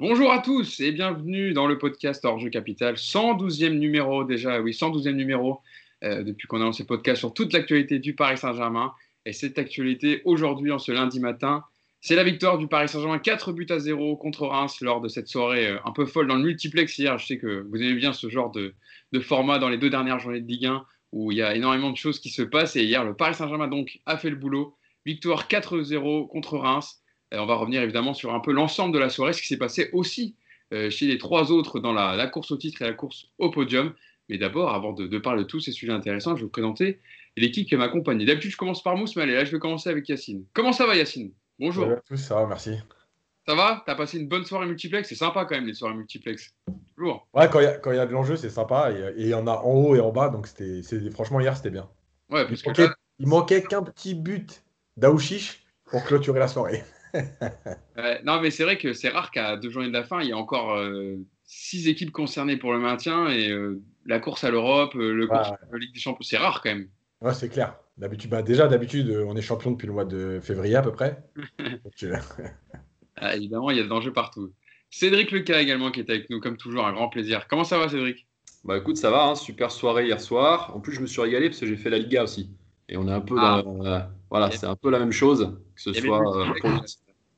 Bonjour à tous et bienvenue dans le podcast Hors Jeu Capital, 112e numéro déjà, oui, 112e numéro euh, depuis qu'on a lancé le podcast sur toute l'actualité du Paris Saint-Germain. Et cette actualité aujourd'hui, en ce lundi matin, c'est la victoire du Paris Saint-Germain 4 buts à 0 contre Reims lors de cette soirée euh, un peu folle dans le multiplex hier. Je sais que vous aimez bien ce genre de, de format dans les deux dernières journées de Ligue 1 où il y a énormément de choses qui se passent. Et hier, le Paris Saint-Germain donc a fait le boulot. Victoire 4-0 contre Reims. On va revenir évidemment sur un peu l'ensemble de la soirée, ce qui s'est passé aussi euh, chez les trois autres dans la, course au titre et la course au podium. Mais d'abord, avant de, parler de tous ces sujets intéressants, je vais vous présenter l'équipe qui m'accompagne. D'habitude, je commence par Mousse, mais allez, là, je vais commencer avec Yacine. Comment ça va, Yacine? Bonjour. Salut à tous, ça va, merci. Ça va? T'as passé une bonne soirée multiplex? C'est sympa quand même, les soirées multiplex. Toujours. Ouais, quand il y, a de l'enjeu, c'est sympa. Et il y en a en haut et en bas, donc c'était franchement, hier, c'était bien. Ouais, parce il, manquait, il manquait qu'un petit but d'Aouchiche pour clôturer la soirée. Non, mais c'est vrai que c'est rare qu'à deux journées de la fin, il y a encore euh, six équipes concernées pour le maintien et euh, la course à l'Europe, euh, le course la Ligue des Champions, c'est rare quand même. Ouais, c'est clair. D'habitude, bah, déjà, d'habitude, on est champion depuis le mois de février à peu près. ah, évidemment, il y a de l'enjeu partout. Cédric Leca également qui est avec nous, comme toujours, un grand plaisir. Comment ça va, Cédric? Bah écoute, ça va, hein, super soirée hier soir. En plus, je me suis régalé parce que j'ai fait la Liga aussi. Et on est un peu ah. dans. Voilà, c'est un peu la même chose, que ce soit.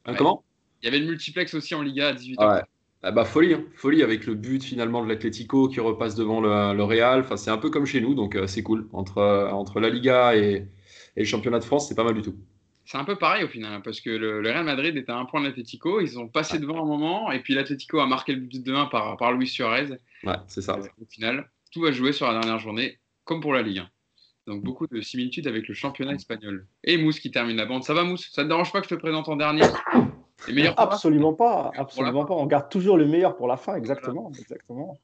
Hein, comment? Il y avait le multiplex aussi en Liga à 18h. Ah bah folie, hein. folie avec le but finalement de l'Atlético qui repasse devant le, Real. Enfin, c'est un peu comme chez nous, donc euh, c'est cool. Entre, euh, entre la Liga et, le championnat de France, c'est pas mal du tout. C'est un peu pareil au final, hein, parce que le, Real Madrid était à un point de l'Atlético, ils ont passé devant un moment, et puis l'Atlético a marqué le but de 1 par, par Luis Suarez. Ouais, c'est ça. Euh, au final, tout va jouer sur la dernière journée, comme pour la Ligue 1. Donc beaucoup de similitudes avec le championnat espagnol. Et Mousse qui termine la bande. Ça va Mousse? Ça te dérange pas que je te présente en dernier? Absolument pas, absolument pas. On garde toujours le meilleur pour la fin, exactement, exactement.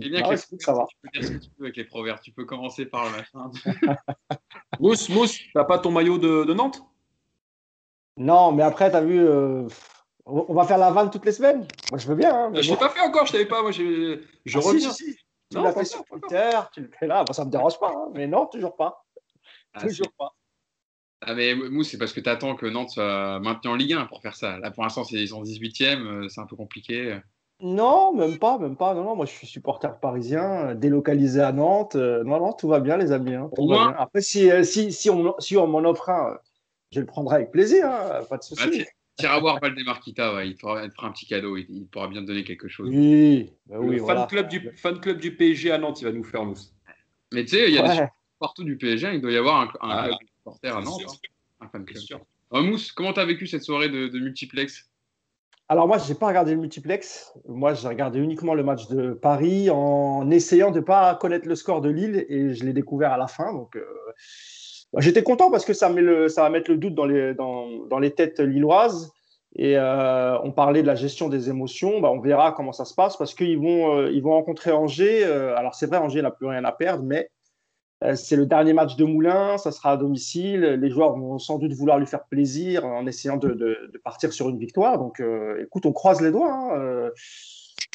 Et bien ah ça va. Tu peux dire ce que tu veux avec les proverbes? Tu peux commencer par le machin. Mousse, Mousse, t'as pas ton maillot de, Nantes? Non, mais après, t'as vu. Euh, on va faire la vanne toutes les semaines? Moi, je veux bien. Hein, je l'ai pas fait encore, je savais pas. Moi, je, je ah, reviens. Si, si, tu l'as fait sur Twitter, tu le fais là. ça me dérange pas, hein, mais non, toujours pas. Ah, toujours pas. Ah mais Mousse, c'est parce que tu attends que Nantes soit maintenu en Ligue 1 pour faire ça. Là, pour l'instant, ils sont 18e, euh, c'est un peu compliqué. Non, même pas, même pas. Non, non, moi je suis supporter parisien, délocalisé à Nantes. Euh, non, non, tout va bien, les amis. Hein, Après, si, euh, si, si on, si on m'en offre un, je le prendrai avec plaisir, hein, pas de souci. Tu iras voir Valdemarquita, ouais, il, te fera, un petit cadeau, il, pourra bien te donner quelque chose. Oui, bah oui le fan, club du, fan club du PSG à Nantes, il va nous faire Mousse. Mais tu sais, il y a des partout du PSG, il doit y avoir un, un ah, club supporter à Nantes. Hein. Un fan club. Mousse, comment tu as vécu cette soirée de, multiplex? Alors moi, je n'ai pas regardé le multiplex. Moi, j'ai regardé uniquement le match de Paris en essayant de ne pas connaître le score de Lille et je l'ai découvert à la fin. Donc, euh, j'étais content parce que ça, va mettre le doute dans les, dans, les têtes lilloises. Et euh, on parlait de la gestion des émotions. Bah, on verra comment ça se passe parce qu'ils vont, euh, vont rencontrer Angers. alors, c'est vrai, Angers n'a plus rien à perdre, mais euh, c'est le dernier match de Moulin, ça sera à domicile. Les joueurs vont sans doute vouloir lui faire plaisir en essayant de, partir sur une victoire. Donc, euh, écoute, on croise les doigts. Hein. Euh,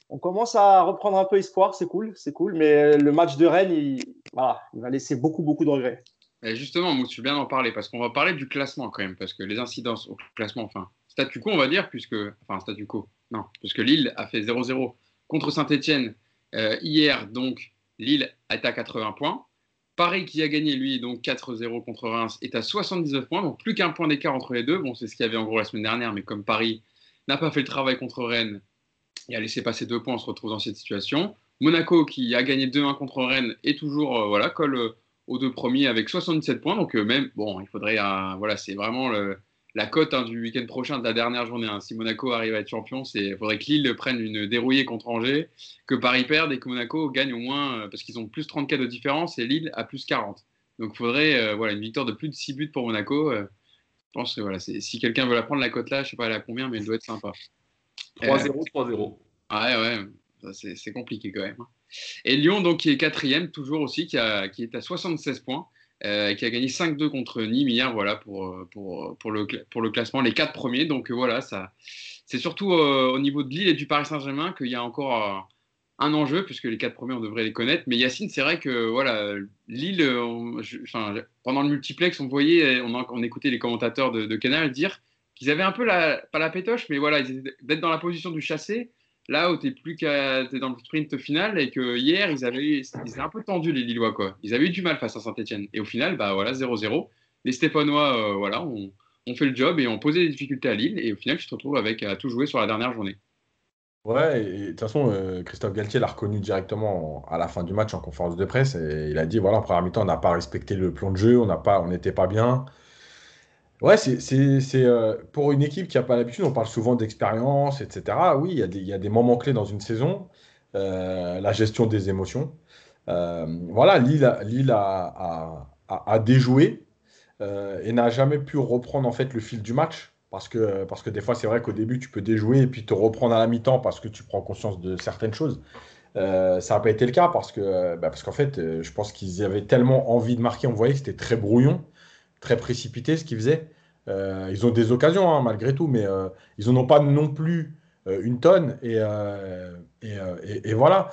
on commence à reprendre un peu espoir, c'est cool, c'est cool. Mais le match de Rennes, il, va laisser beaucoup, beaucoup de regrets. Justement, Mousse, tu viens d'en parler parce qu'on va parler du classement quand même, parce que les incidences au classement, enfin, statu quo, on va dire, puisque, enfin, statu quo, non, parce que Lille a fait 0-0 contre Saint-Etienne hier, donc Lille est à 80 points. Paris qui a gagné, lui, donc 4-0 contre Reims, est à 79 points, donc plus qu'un point d'écart entre les deux. Bon, c'est ce qu'il y avait en gros la semaine dernière, mais comme Paris n'a pas fait le travail contre Rennes et a laissé passer deux points, on se retrouve dans cette situation. Monaco qui a gagné 2-1 contre Rennes est toujours, euh, voilà, colle euh, aux deux premiers avec 77 points. Donc, euh, même, bon, il faudrait, voilà, c'est vraiment le, la cote hein, du week-end prochain de la dernière journée. Hein. Si Monaco arrive à être champion, il faudrait que Lille prenne une dérouillée contre Angers, que Paris perde et que Monaco gagne au moins, euh, parce qu'ils ont plus 34 de différence et Lille a plus 40. Donc il faudrait euh, voilà, une victoire de plus de 6 buts pour Monaco. Euh, je pense que voilà, si quelqu'un veut la prendre, la cote là, je ne sais pas elle a combien, mais elle doit être sympa. 3-0, 3-0. Ah ouais, ouais, c'est compliqué quand même. Hein. Et Lyon, donc, qui est quatrième, toujours aussi, qui, est à 76 points. Euh, qui a gagné 5-2 contre Nîmes hier, voilà, pour, pour, pour, le, pour le classement, les quatre premiers. Donc euh, voilà, ça, c'est surtout euh, au niveau de Lille et du Paris Saint-Germain qu'il y a encore un enjeu, puisque les quatre premiers, on devrait les connaître. Mais Yacine, c'est vrai que voilà, Lille, pendant le multiplex, on voyait, on, on écoutait les commentateurs de, Canal dire qu'ils avaient un peu la, pas la pétoche, mais voilà, d'être dans la position du chassé, là où tu plus qu'à, es dans le sprint final et que hier, ils avaient, ils étaient un peu tendus, les Lillois, quoi. Ils avaient eu du mal face à Saint-Etienne. Et au final, bah voilà, 0-0. Les Stéphanois, euh, voilà, ont, fait le job et ont posé des difficultés à Lille. Et au final, tu te retrouves avec à tout jouer sur la dernière journée. Ouais, et de toute façon, euh, Christophe Galtier l'a reconnu directement à la fin du match en conférence de presse. Et il a dit voilà, en première mi-temps, on n'a pas respecté le plan de jeu, on n'était pas bien. Ouais, c'est euh, pour une équipe qui n'a pas l'habitude, on parle souvent d'expérience, etc. Oui, il y, a des, y a des moments clés dans une saison, euh, la gestion des émotions. Euh, voilà, Lille, Lille a, a, a, déjoué et n'a jamais pu reprendre en fait le fil du match. Parce que, parce que des fois, c'est vrai qu'au début, tu peux déjouer et puis te reprendre à la mi-temps parce que tu prends conscience de certaines choses. ça n'a pas été le cas parce que bah, parce qu'en fait, je pense qu'ils avaient tellement envie de marquer. On voyait que c'était très brouillon très précipité ce qu'ils faisaient. Euh, ils ont des occasions hein, malgré tout, mais euh, ils n'en ont pas non plus euh, une tonne. Et, et, voilà.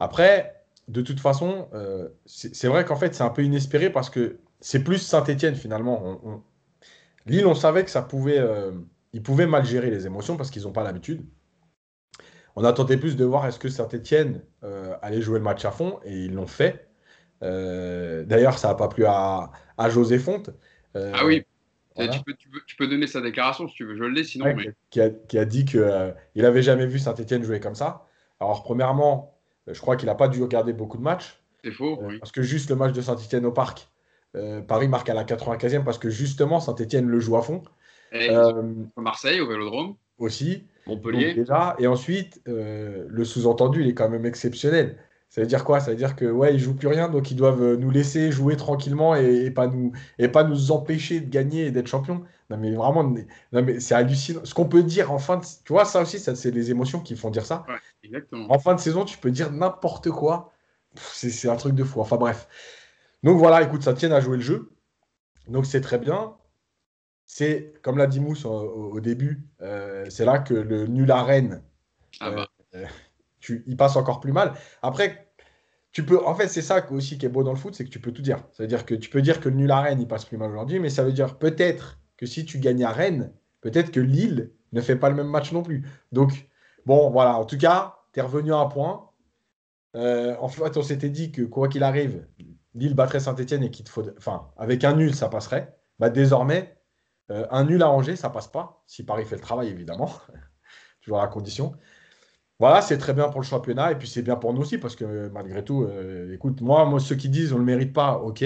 Après, de toute façon, c'est vrai qu'en fait, c'est un peu inespéré parce que c'est plus Saint-Etienne finalement. Lille, on savait que ça pouvait, ils pouvaient mal gérer les émotions parce qu'ils n'ont pas l'habitude. On attendait plus de voir est-ce que Saint-Etienne allait jouer le match à fond et ils l'ont fait. D'ailleurs, ça n'a pas plu à, à José Fonte. Euh, ah oui, tu, peux, donner sa déclaration si tu veux, je l'ai sinon. qui, a, qui, a, dit qu'il euh, il n'avait jamais vu Saint-Etienne jouer comme ça. Alors, premièrement, euh, je crois qu'il n'a pas dû regarder beaucoup de matchs. C'est faux, oui. Parce que juste le match de Saint-Etienne au Parc, Paris marque à la 95e parce que justement Saint-Etienne le joue à fond. Et Marseille, au Vélodrome. Aussi. Montpellier. déjà, et ensuite, le sous-entendu, il est quand même exceptionnel. Ça veut dire quoi? Ça veut dire que ouais, ils jouent plus rien, donc ils doivent euh, nous laisser jouer tranquillement et, pas nous et pas nous empêcher de gagner et d'être champion. Non mais vraiment, non mais c'est hallucinant. Ce qu'on peut dire en fin de, tu vois, ça aussi, ça c'est les émotions qui font dire ça. Ouais, exactement. En fin de saison, tu peux dire n'importe quoi. C'est un truc de fou. Enfin bref. Donc voilà, écoute, ça tient à jouer le jeu. Donc c'est très bien. C'est comme l'a dit Mousse au, début, euh, c'est là que le nul à Rennes. Ah bah. Euh, tu, il passe encore plus mal. Après, tu peux, en fait, c'est ça aussi qui est beau dans le foot, c'est que tu peux tout dire. Ça veut dire que tu peux dire que le nul à Rennes, il passe plus mal aujourd'hui, mais ça veut dire peut-être que si tu gagnes à Rennes, peut-être que Lille ne fait pas le même match non plus. Donc, bon, voilà, en tout cas, tu es revenu à un point. Euh, en fait, on s'était dit que quoi qu'il arrive, Lille battrait Saint-Etienne et qu'il te faut. Enfin, avec un nul, ça passerait. Bah, désormais, euh, un nul à Angers, ça passe pas. Si Paris fait le travail, évidemment. Toujours à la condition. Voilà, c'est très bien pour le championnat et puis c'est bien pour nous aussi parce que malgré tout, euh, écoute, moi, moi, ceux qui disent on ne le mérite pas, ok.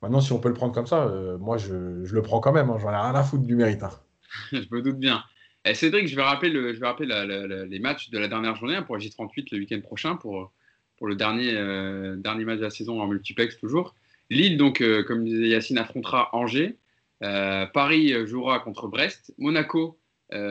Maintenant, si on peut le prendre comme ça, euh, moi, je, le prends quand même. Hein, J'en ai rien à foutre du mérite. Hein. je me doute bien. Eh, Cédric, je vais rappeler, le, je vais rappeler les matchs de la dernière journée hein, pour la J38 le week-end prochain pour, pour le dernier, euh, dernier match de la saison en multiplex toujours. Lille, donc, comme disait Yacine, affrontera Angers. Paris jouera contre Brest. Monaco euh,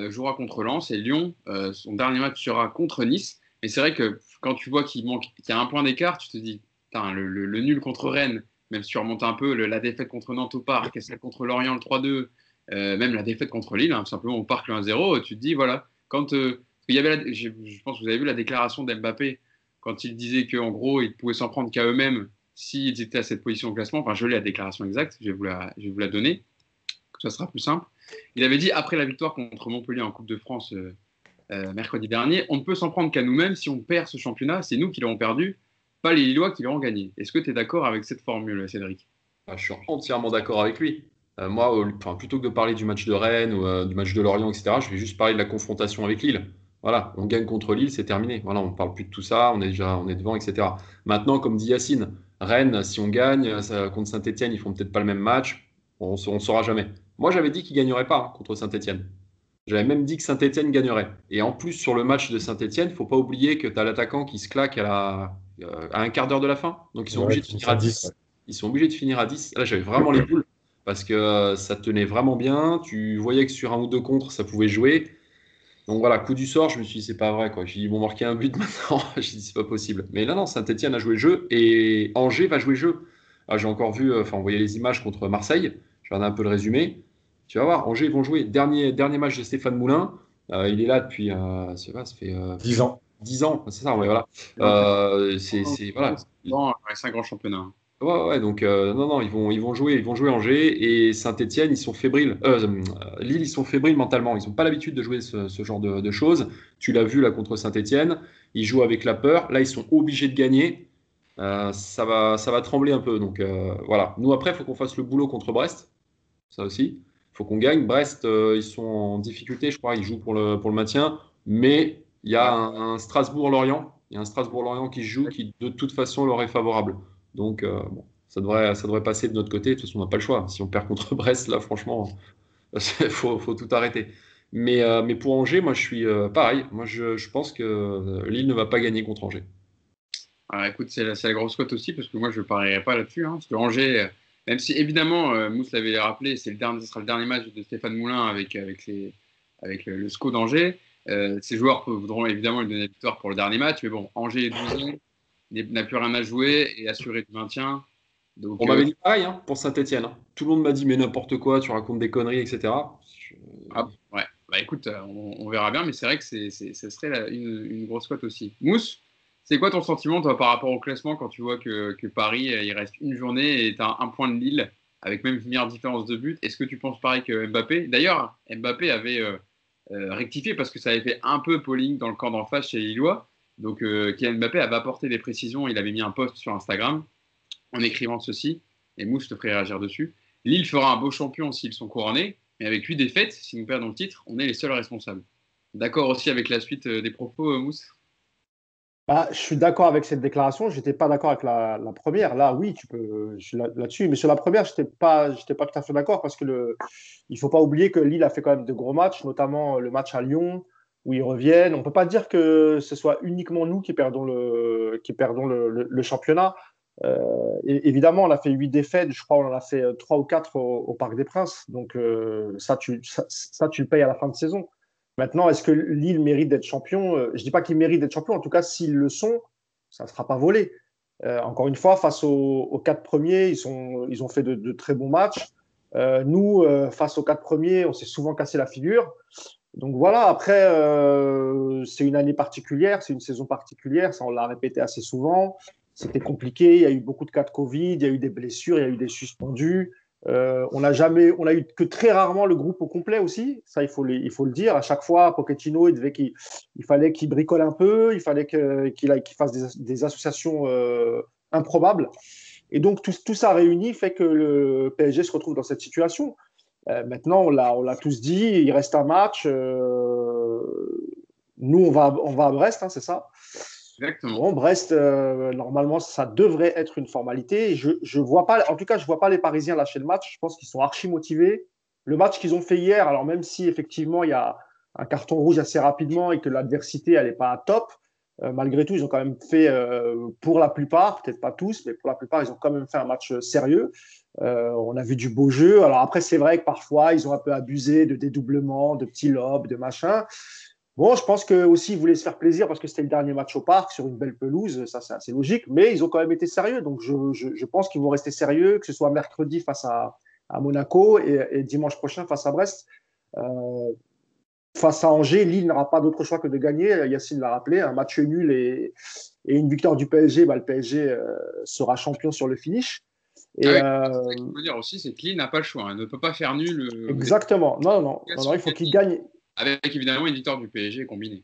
jouera contre Lens et Lyon, euh, son dernier match sera contre Nice. Mais c'est vrai que quand tu vois qu'il manque, qu'il y a un point d'écart, tu te dis, le, le, nul contre Rennes, même si tu remontes un peu, la défaite contre Nantes au Parc, celle contre Lorient le 3-2, euh, même la défaite contre Lille, hein, simplement au Parc le 1-0, tu te dis, voilà, quand il y avait je, pense que vous avez vu la déclaration d'Mbappé quand il disait qu'en gros, ils pouvaient s'en prendre qu'à eux-mêmes s'ils étaient à cette position au classement. Enfin, je l'ai la déclaration exacte, je vais vous la, je vais vous la donner, ça sera plus simple. Il avait dit après la victoire contre Montpellier en Coupe de France euh, euh, mercredi dernier, on ne peut s'en prendre qu'à nous-mêmes. Si on perd ce championnat, c'est nous qui l'avons perdu, pas les Lillois qui l'auront gagné. Est-ce que tu es d'accord avec cette formule, Cédric? Ah, Je suis entièrement d'accord avec lui. Euh, moi, plutôt que de parler du match de Rennes ou du match de Lorient, etc., je vais juste parler de la confrontation avec Lille. Voilà, on gagne contre Lille, c'est terminé. Voilà, on ne parle plus de tout ça, on est déjà on est devant, etc. Maintenant, comme dit Yacine, Rennes, si on gagne contre Saint-Etienne, ils font peut-être pas le même match, on ne saura jamais. Moi, j'avais dit qu'il ne gagnerait pas hein, contre Saint-Etienne. J'avais même dit que Saint-Etienne gagnerait. Et en plus, sur le match de Saint-Etienne, il ne faut pas oublier que tu as l'attaquant qui se claque à, la, euh, à un quart d'heure de la fin. Donc, ils sont obligés de finir à 10. Ils sont obligés de finir à 10. Là, j'avais vraiment les boules parce que euh, ça tenait vraiment bien. Tu voyais que sur un ou deux contre, ça pouvait jouer. Donc voilà, coup du sort, je me suis dit, c'est pas vrai. Quoi. J'ai dit, ils vont marquer un but maintenant. J'ai dit, c'est pas possible. Mais là, non, Saint-Etienne a joué le jeu et Angers va jouer le jeu. Ah, j'ai encore vu, euh, enfin, on voyait les images contre Marseille. J'ai regardé un peu le résumé. Tu vas voir, Angers, ils vont jouer. Dernier, dernier match de Stéphane Moulin. Euh, il est là depuis, euh, ça fait 10 euh, ans. 10 ans, c'est ça, ouais, voilà. Euh, c'est, voilà. Dans 5 grands championnats. Ouais, ouais, donc euh, non, non, ils vont, ils vont jouer, ils vont jouer Angers et Saint-Etienne, ils sont fébriles. Lille, ils sont fébriles mentalement. Ils n'ont pas l'habitude de jouer ce, genre de, choses. Tu l'as vu là contre Saint-Etienne, ils jouent avec la peur. Là, ils sont obligés de gagner. ça va, ça va trembler un peu. Donc voilà. Nous après, il faut qu'on fasse le boulot contre Brest. Ça aussi, faut qu'on gagne. Brest, ils sont en difficulté, je crois. Ils jouent pour le, pour le maintien, mais il y a un, Strasbourg-Lorient. Il y a un Strasbourg-Lorient qui joue, qui de toute façon leur est favorable. Donc, euh, bon, ça devrait, ça devrait passer de notre côté. De toute façon, on n'a pas le choix. Si on perd contre Brest, là, franchement, il faut, faut, tout arrêter. Mais, euh, mais pour Angers, moi, je suis euh, pareil. Moi, je, je, pense que Lille ne va pas gagner contre Angers. Ah, écoute, c'est la, la, grosse cote aussi, parce que moi, je ne parierais pas là-dessus. Hein, même si évidemment, Mousse l'avait rappelé, c'est le dernier, ce sera le dernier match de Stéphane Moulin avec, avec, les, avec le, SCO d'Angers. ces joueurs voudront évidemment lui donner la victoire pour le dernier match, mais bon, Angers est 12 n'a plus rien à jouer et assuré du maintien. Donc, on m'avait euh, dit pareil hein, pour Saint-Etienne. Hein. Tout le monde m'a dit mais n'importe quoi, tu racontes des conneries, etc. Ah, ouais, bah écoute, euh, on, verra bien, mais c'est vrai que c'est, ce serait une, grosse cote aussi. Mousse, c'est quoi ton sentiment toi, par rapport au classement quand tu vois que, Paris, euh, il reste une journée et tu as un point de Lille avec même une meilleure différence de but? Est-ce que tu penses pareil que Mbappé? D'ailleurs, Mbappé avait rectifié parce que ça avait fait un peu polling dans le camp d'en face chez Lillois. Donc, euh, Kylian Mbappé avait apporté des précisions. Il avait mis un post sur Instagram en écrivant ceci. Et Mousse te ferait réagir dessus. Lille fera un beau champion s'ils sont couronnés. Mais avec 8 défaites, si nous perdons le titre, on est les seuls responsables. D'accord aussi avec la suite euh, des propos, euh, Mousse? Bah, je suis d'accord avec cette déclaration. Je n'étais pas d'accord avec la, première. Là, oui, tu peux là-dessus. mais sur la première, je n'étais pas, pas tout à fait d'accord parce que le, il ne faut pas oublier que Lille a fait quand même de gros matchs, notamment le match à Lyon, où ils reviennent. On ne peut pas dire que ce soit uniquement nous qui perdons le, qui perdons le, championnat. Euh, évidemment, on a fait 8 défaites, je crois on en a fait 3 ou 4 au, Parc des Princes. Donc euh, ça, tu, ça, tu le payes à la fin de saison. Maintenant, est-ce que Lille mérite d'être champion? Euh, Je ne dis pas qu'ils méritent d'être champion. En tout cas, s'ils le sont, ça ne sera pas volé. encore une fois, face aux, 4 premiers, ils, ont fait de, très bons matchs. nous, face aux 4 premiers, on s'est souvent cassé la figure. Donc voilà, après, euh, c'est une année particulière, c'est une saison particulière, ça on l'a répété assez souvent. C'était compliqué, il y a eu beaucoup de cas de Covid, il y a eu des blessures, il y a eu des suspendus. Euh, on n'a jamais, on a eu que très rarement le groupe au complet aussi. Ça, il faut, il faut le dire. À chaque fois, Pochettino, il, il fallait qu'il bricole un peu, il fallait qu'il, fasse des, associations euh, improbables. Et donc, tout, ça réuni fait que le PSG se retrouve dans cette situation. Euh, maintenant, on l'a tous dit, il reste un match. Nous, on va, on va à Brest, hein, c'est ça Bon, Brest, euh, normalement, ça devrait être une formalité. Je, je vois pas, en tout cas, je ne vois pas les Parisiens lâcher le match. Je pense qu'ils sont archi motivés. Le match qu'ils ont fait hier, alors même si effectivement il y a un carton rouge assez rapidement et que l'adversité n'est pas top, malgré tout, ils ont quand même fait, pour la plupart, peut-être pas tous, mais pour la plupart, ils ont quand même fait un match sérieux. Euh, on a vu du beau jeu. Alors après, c'est vrai que parfois, ils ont un peu abusé de dédoublement, de petits lobes, de machin. Bon, je pense que aussi ils voulaient se faire plaisir parce que c'était le dernier match au parc sur une belle pelouse, ça c'est assez logique, mais ils ont quand même été sérieux. Donc je, pense qu'ils vont rester sérieux, que ce soit mercredi face à, Monaco et, dimanche prochain face à Brest. Euh, face à Angers, Lille n'aura pas d'autre choix que de gagner. Yacine l'a rappelé, un match nul et, une victoire du PSG, bah, le PSG euh, sera champion sur le finish. Et ah Ce qu'il faut dire aussi, c'est que Lille n'a pas le choix. Elle hein. ne peut pas faire nul. Euh, Exactement. Non, non, non, il faut qu'il gagne. Avec évidemment une victoire du PSG combinée.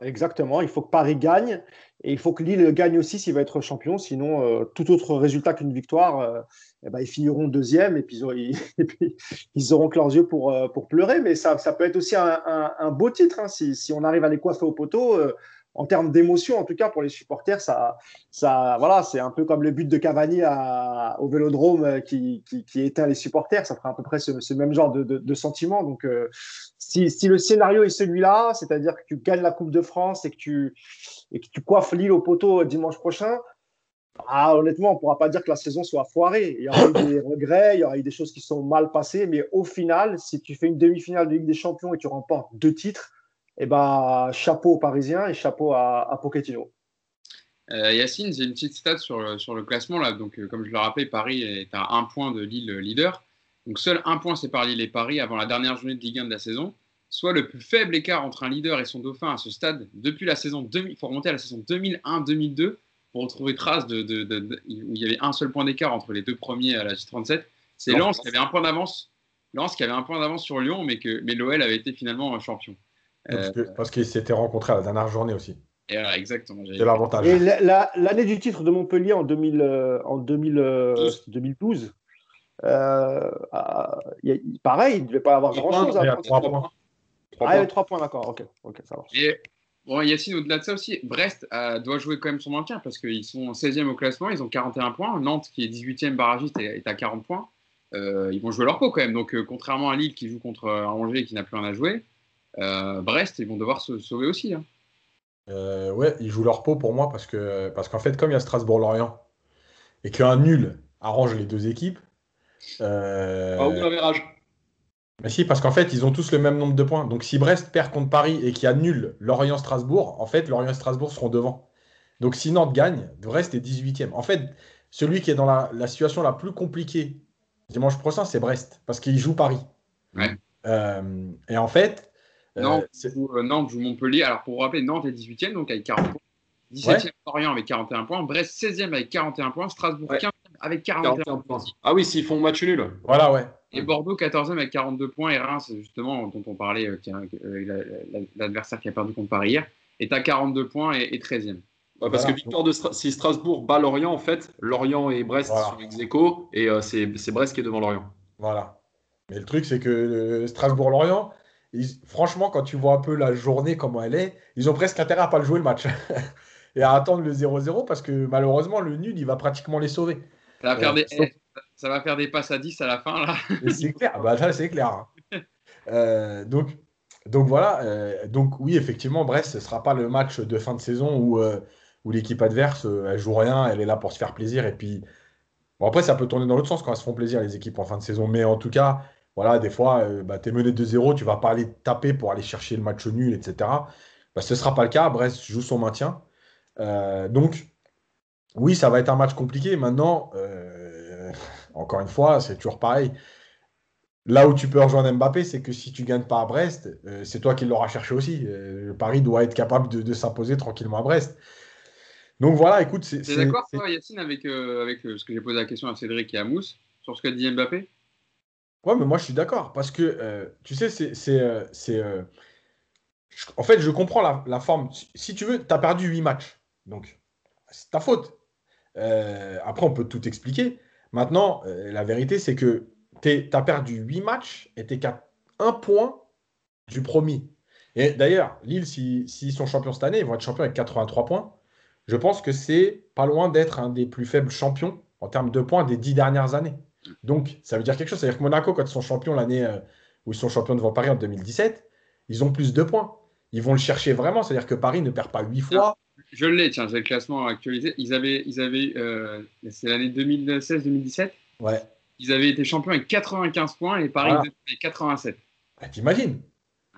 Exactement. Il faut que Paris gagne et il faut que Lille gagne aussi s'il va être champion. Sinon, euh, tout autre résultat qu'une victoire, euh, eh ben, ils finiront deuxième et puis, et puis, ils auront que leurs yeux pour, pour pleurer. Mais ça, ça peut être aussi un, un, beau titre hein, si, si, on arrive à les coiffer au poteau en termes d'émotion, en tout cas pour les supporters, ça, ça, voilà, c'est un peu comme le but de Cavani au Vélodrome euh, qui, qui, éteint les supporters. Ça fera à peu près ce, même genre de, de, sentiment. Donc, euh, si, si, le scénario est celui-là, c'est-à-dire que tu gagnes la Coupe de France et que tu, et que tu coiffes Lille au poteau dimanche prochain, ah, honnêtement, on ne pourra pas dire que la saison soit foirée. Il y aura eu des regrets, il y aura eu des choses qui sont mal passées, mais au final, si tu fais une demi-finale de Ligue des Champions et tu remportes deux titres, eh ben, chapeau aux Parisiens et chapeau à, à Pochettino. Euh, Yacine, j'ai une petite stat sur le, sur le classement. Là. Donc, euh, comme je le rappelais, Paris est à un point de Lille leader. Donc, seul un point sépare Lille et Paris avant la dernière journée de Ligue 1 de la saison, soit le plus faible écart entre un leader et son dauphin à ce stade depuis la saison 2000. Il faut remonter à la saison 2001-2002, pour retrouver trace de, de, de, où il y avait un seul point d'écart entre les deux premiers à la J37. C'est Lens qui avait un point d'avance. Lens qui avait un point d'avance sur Lyon, mais que mais l'OL avait été finalement champion. Parce qu'ils s'étaient rencontrés à la dernière journée aussi. Et voilà, exactement. C'est l'avantage. Et l'année du titre de Montpellier en, 2000, en 2000, 2012, euh, pareil, il ne devait pas avoir grand-chose. à 3 points. Ah, il y a 3 points, d'accord. Ok, ok, ça marche. Et bon, Yacine, au-delà de ça aussi, Brest euh, doit jouer quand même son maintien parce qu'ils sont 16e au classement, ils ont 41 points. Nantes, qui est 18e barragiste, est, à 40 points. Euh, ils vont jouer leur peau quand même. Donc, euh, contrairement à Lille qui joue contre Angers qui n'a plus rien à jouer, Brest, ils vont devoir se sauver aussi. Hein. ouais, ils jouent leur peau pour moi parce que parce qu'en fait, comme il y a Strasbourg-Lorient et qu'un nul arrange les deux équipes, euh... Ah, ou Mais si, parce qu'en fait, ils ont tous le même nombre de points. Donc si Brest perd contre Paris et qu'il annule Lorient-Strasbourg, en fait, Lorient et Strasbourg seront devant. Donc si Nantes gagne, Brest est 18e. En fait, celui qui est dans la, situation la plus compliquée dimanche prochain, c'est Brest, parce qu'il joue Paris. Euh, et en fait. Euh, Nantes, joue, euh, Nantes, joue, Montpellier. Alors pour vous rappeler, Nantes est 18e, donc avec 40 points. 17e Lorient avec 41 points. Brest 16e avec 41 points. Strasbourg 15e avec 41, points. Ah oui, s'ils font match nul. Voilà, ouais. Et Bordeaux 14e avec 42 points. Et Reims, justement, dont on parlait, euh, euh, l'adversaire qui a perdu contre Paris hier, est à 42 points et, 13e. parce que victoire de si Strasbourg bat Lorient, en fait, Lorient et Brest sont ex aequo et euh, c'est Brest qui est devant Lorient. Voilà. Mais le truc, c'est que Strasbourg-Lorient, franchement, quand tu vois un peu la journée, comment elle est, ils ont presque intérêt à pas le jouer le match. et à attendre le 0-0 parce que malheureusement, le nul, il va pratiquement les sauver. Ça va, faire des, ça va faire des passes à 10 à la fin, là. c'est clair, bah, c'est clair. Hein. Euh, donc, donc voilà, euh, donc oui, effectivement, Brest, ce ne sera pas le match de fin de saison où, euh, où l'équipe adverse, elle joue rien, elle est là pour se faire plaisir. Et puis, bon, après, ça peut tourner dans l'autre sens quand elles se font plaisir, les équipes en fin de saison. Mais en tout cas, voilà, des fois, bah, tu es mené 2-0, tu vas pas aller taper pour aller chercher le match nul, etc. Bah, ce ne sera pas le cas. Brest joue son maintien. donc, oui, ça va être un match compliqué. Maintenant, euh, encore une fois, c'est toujours pareil. Là où tu peux rejoindre Mbappé, c'est que si tu gagnes pas à Brest, euh, c'est toi qui l'auras cherché aussi. Euh, Paris doit être capable de, s'imposer tranquillement à Brest. Donc voilà, écoute. C'est d'accord, toi, Yacine, avec, avec ce que j'ai posé la question à Cédric et à Mousse sur ce que dit Mbappé? Ouais, mais moi je suis d'accord. Parce que, tu sais, c'est. en fait, je comprends la, forme. Si tu veux, tu as perdu 8 matchs. Donc, c'est ta faute. Euh, après, on peut tout expliquer. Maintenant, euh, la vérité, c'est que tu as perdu 8 matchs et tu es qu'à 1 point du premier. Et d'ailleurs, Lille, s'ils si, sont champions cette année, ils vont être champions avec 83 points. Je pense que c'est pas loin d'être un des plus faibles champions en termes de points des 10 dernières années. Donc, ça veut dire quelque chose. C'est-à-dire que Monaco, quand ils sont champions l'année euh, où ils sont champions devant Paris en 2017, ils ont plus de points. Ils vont le chercher vraiment. C'est-à-dire que Paris ne perd pas 8 fois. Je l'ai, tiens, j'ai le classement actualisé. Ils avaient, ils avaient euh, c'est l'année 2016-2017. Ouais. Ils avaient été champions avec 95 points et Paris avec 87. Bah, T'imagines?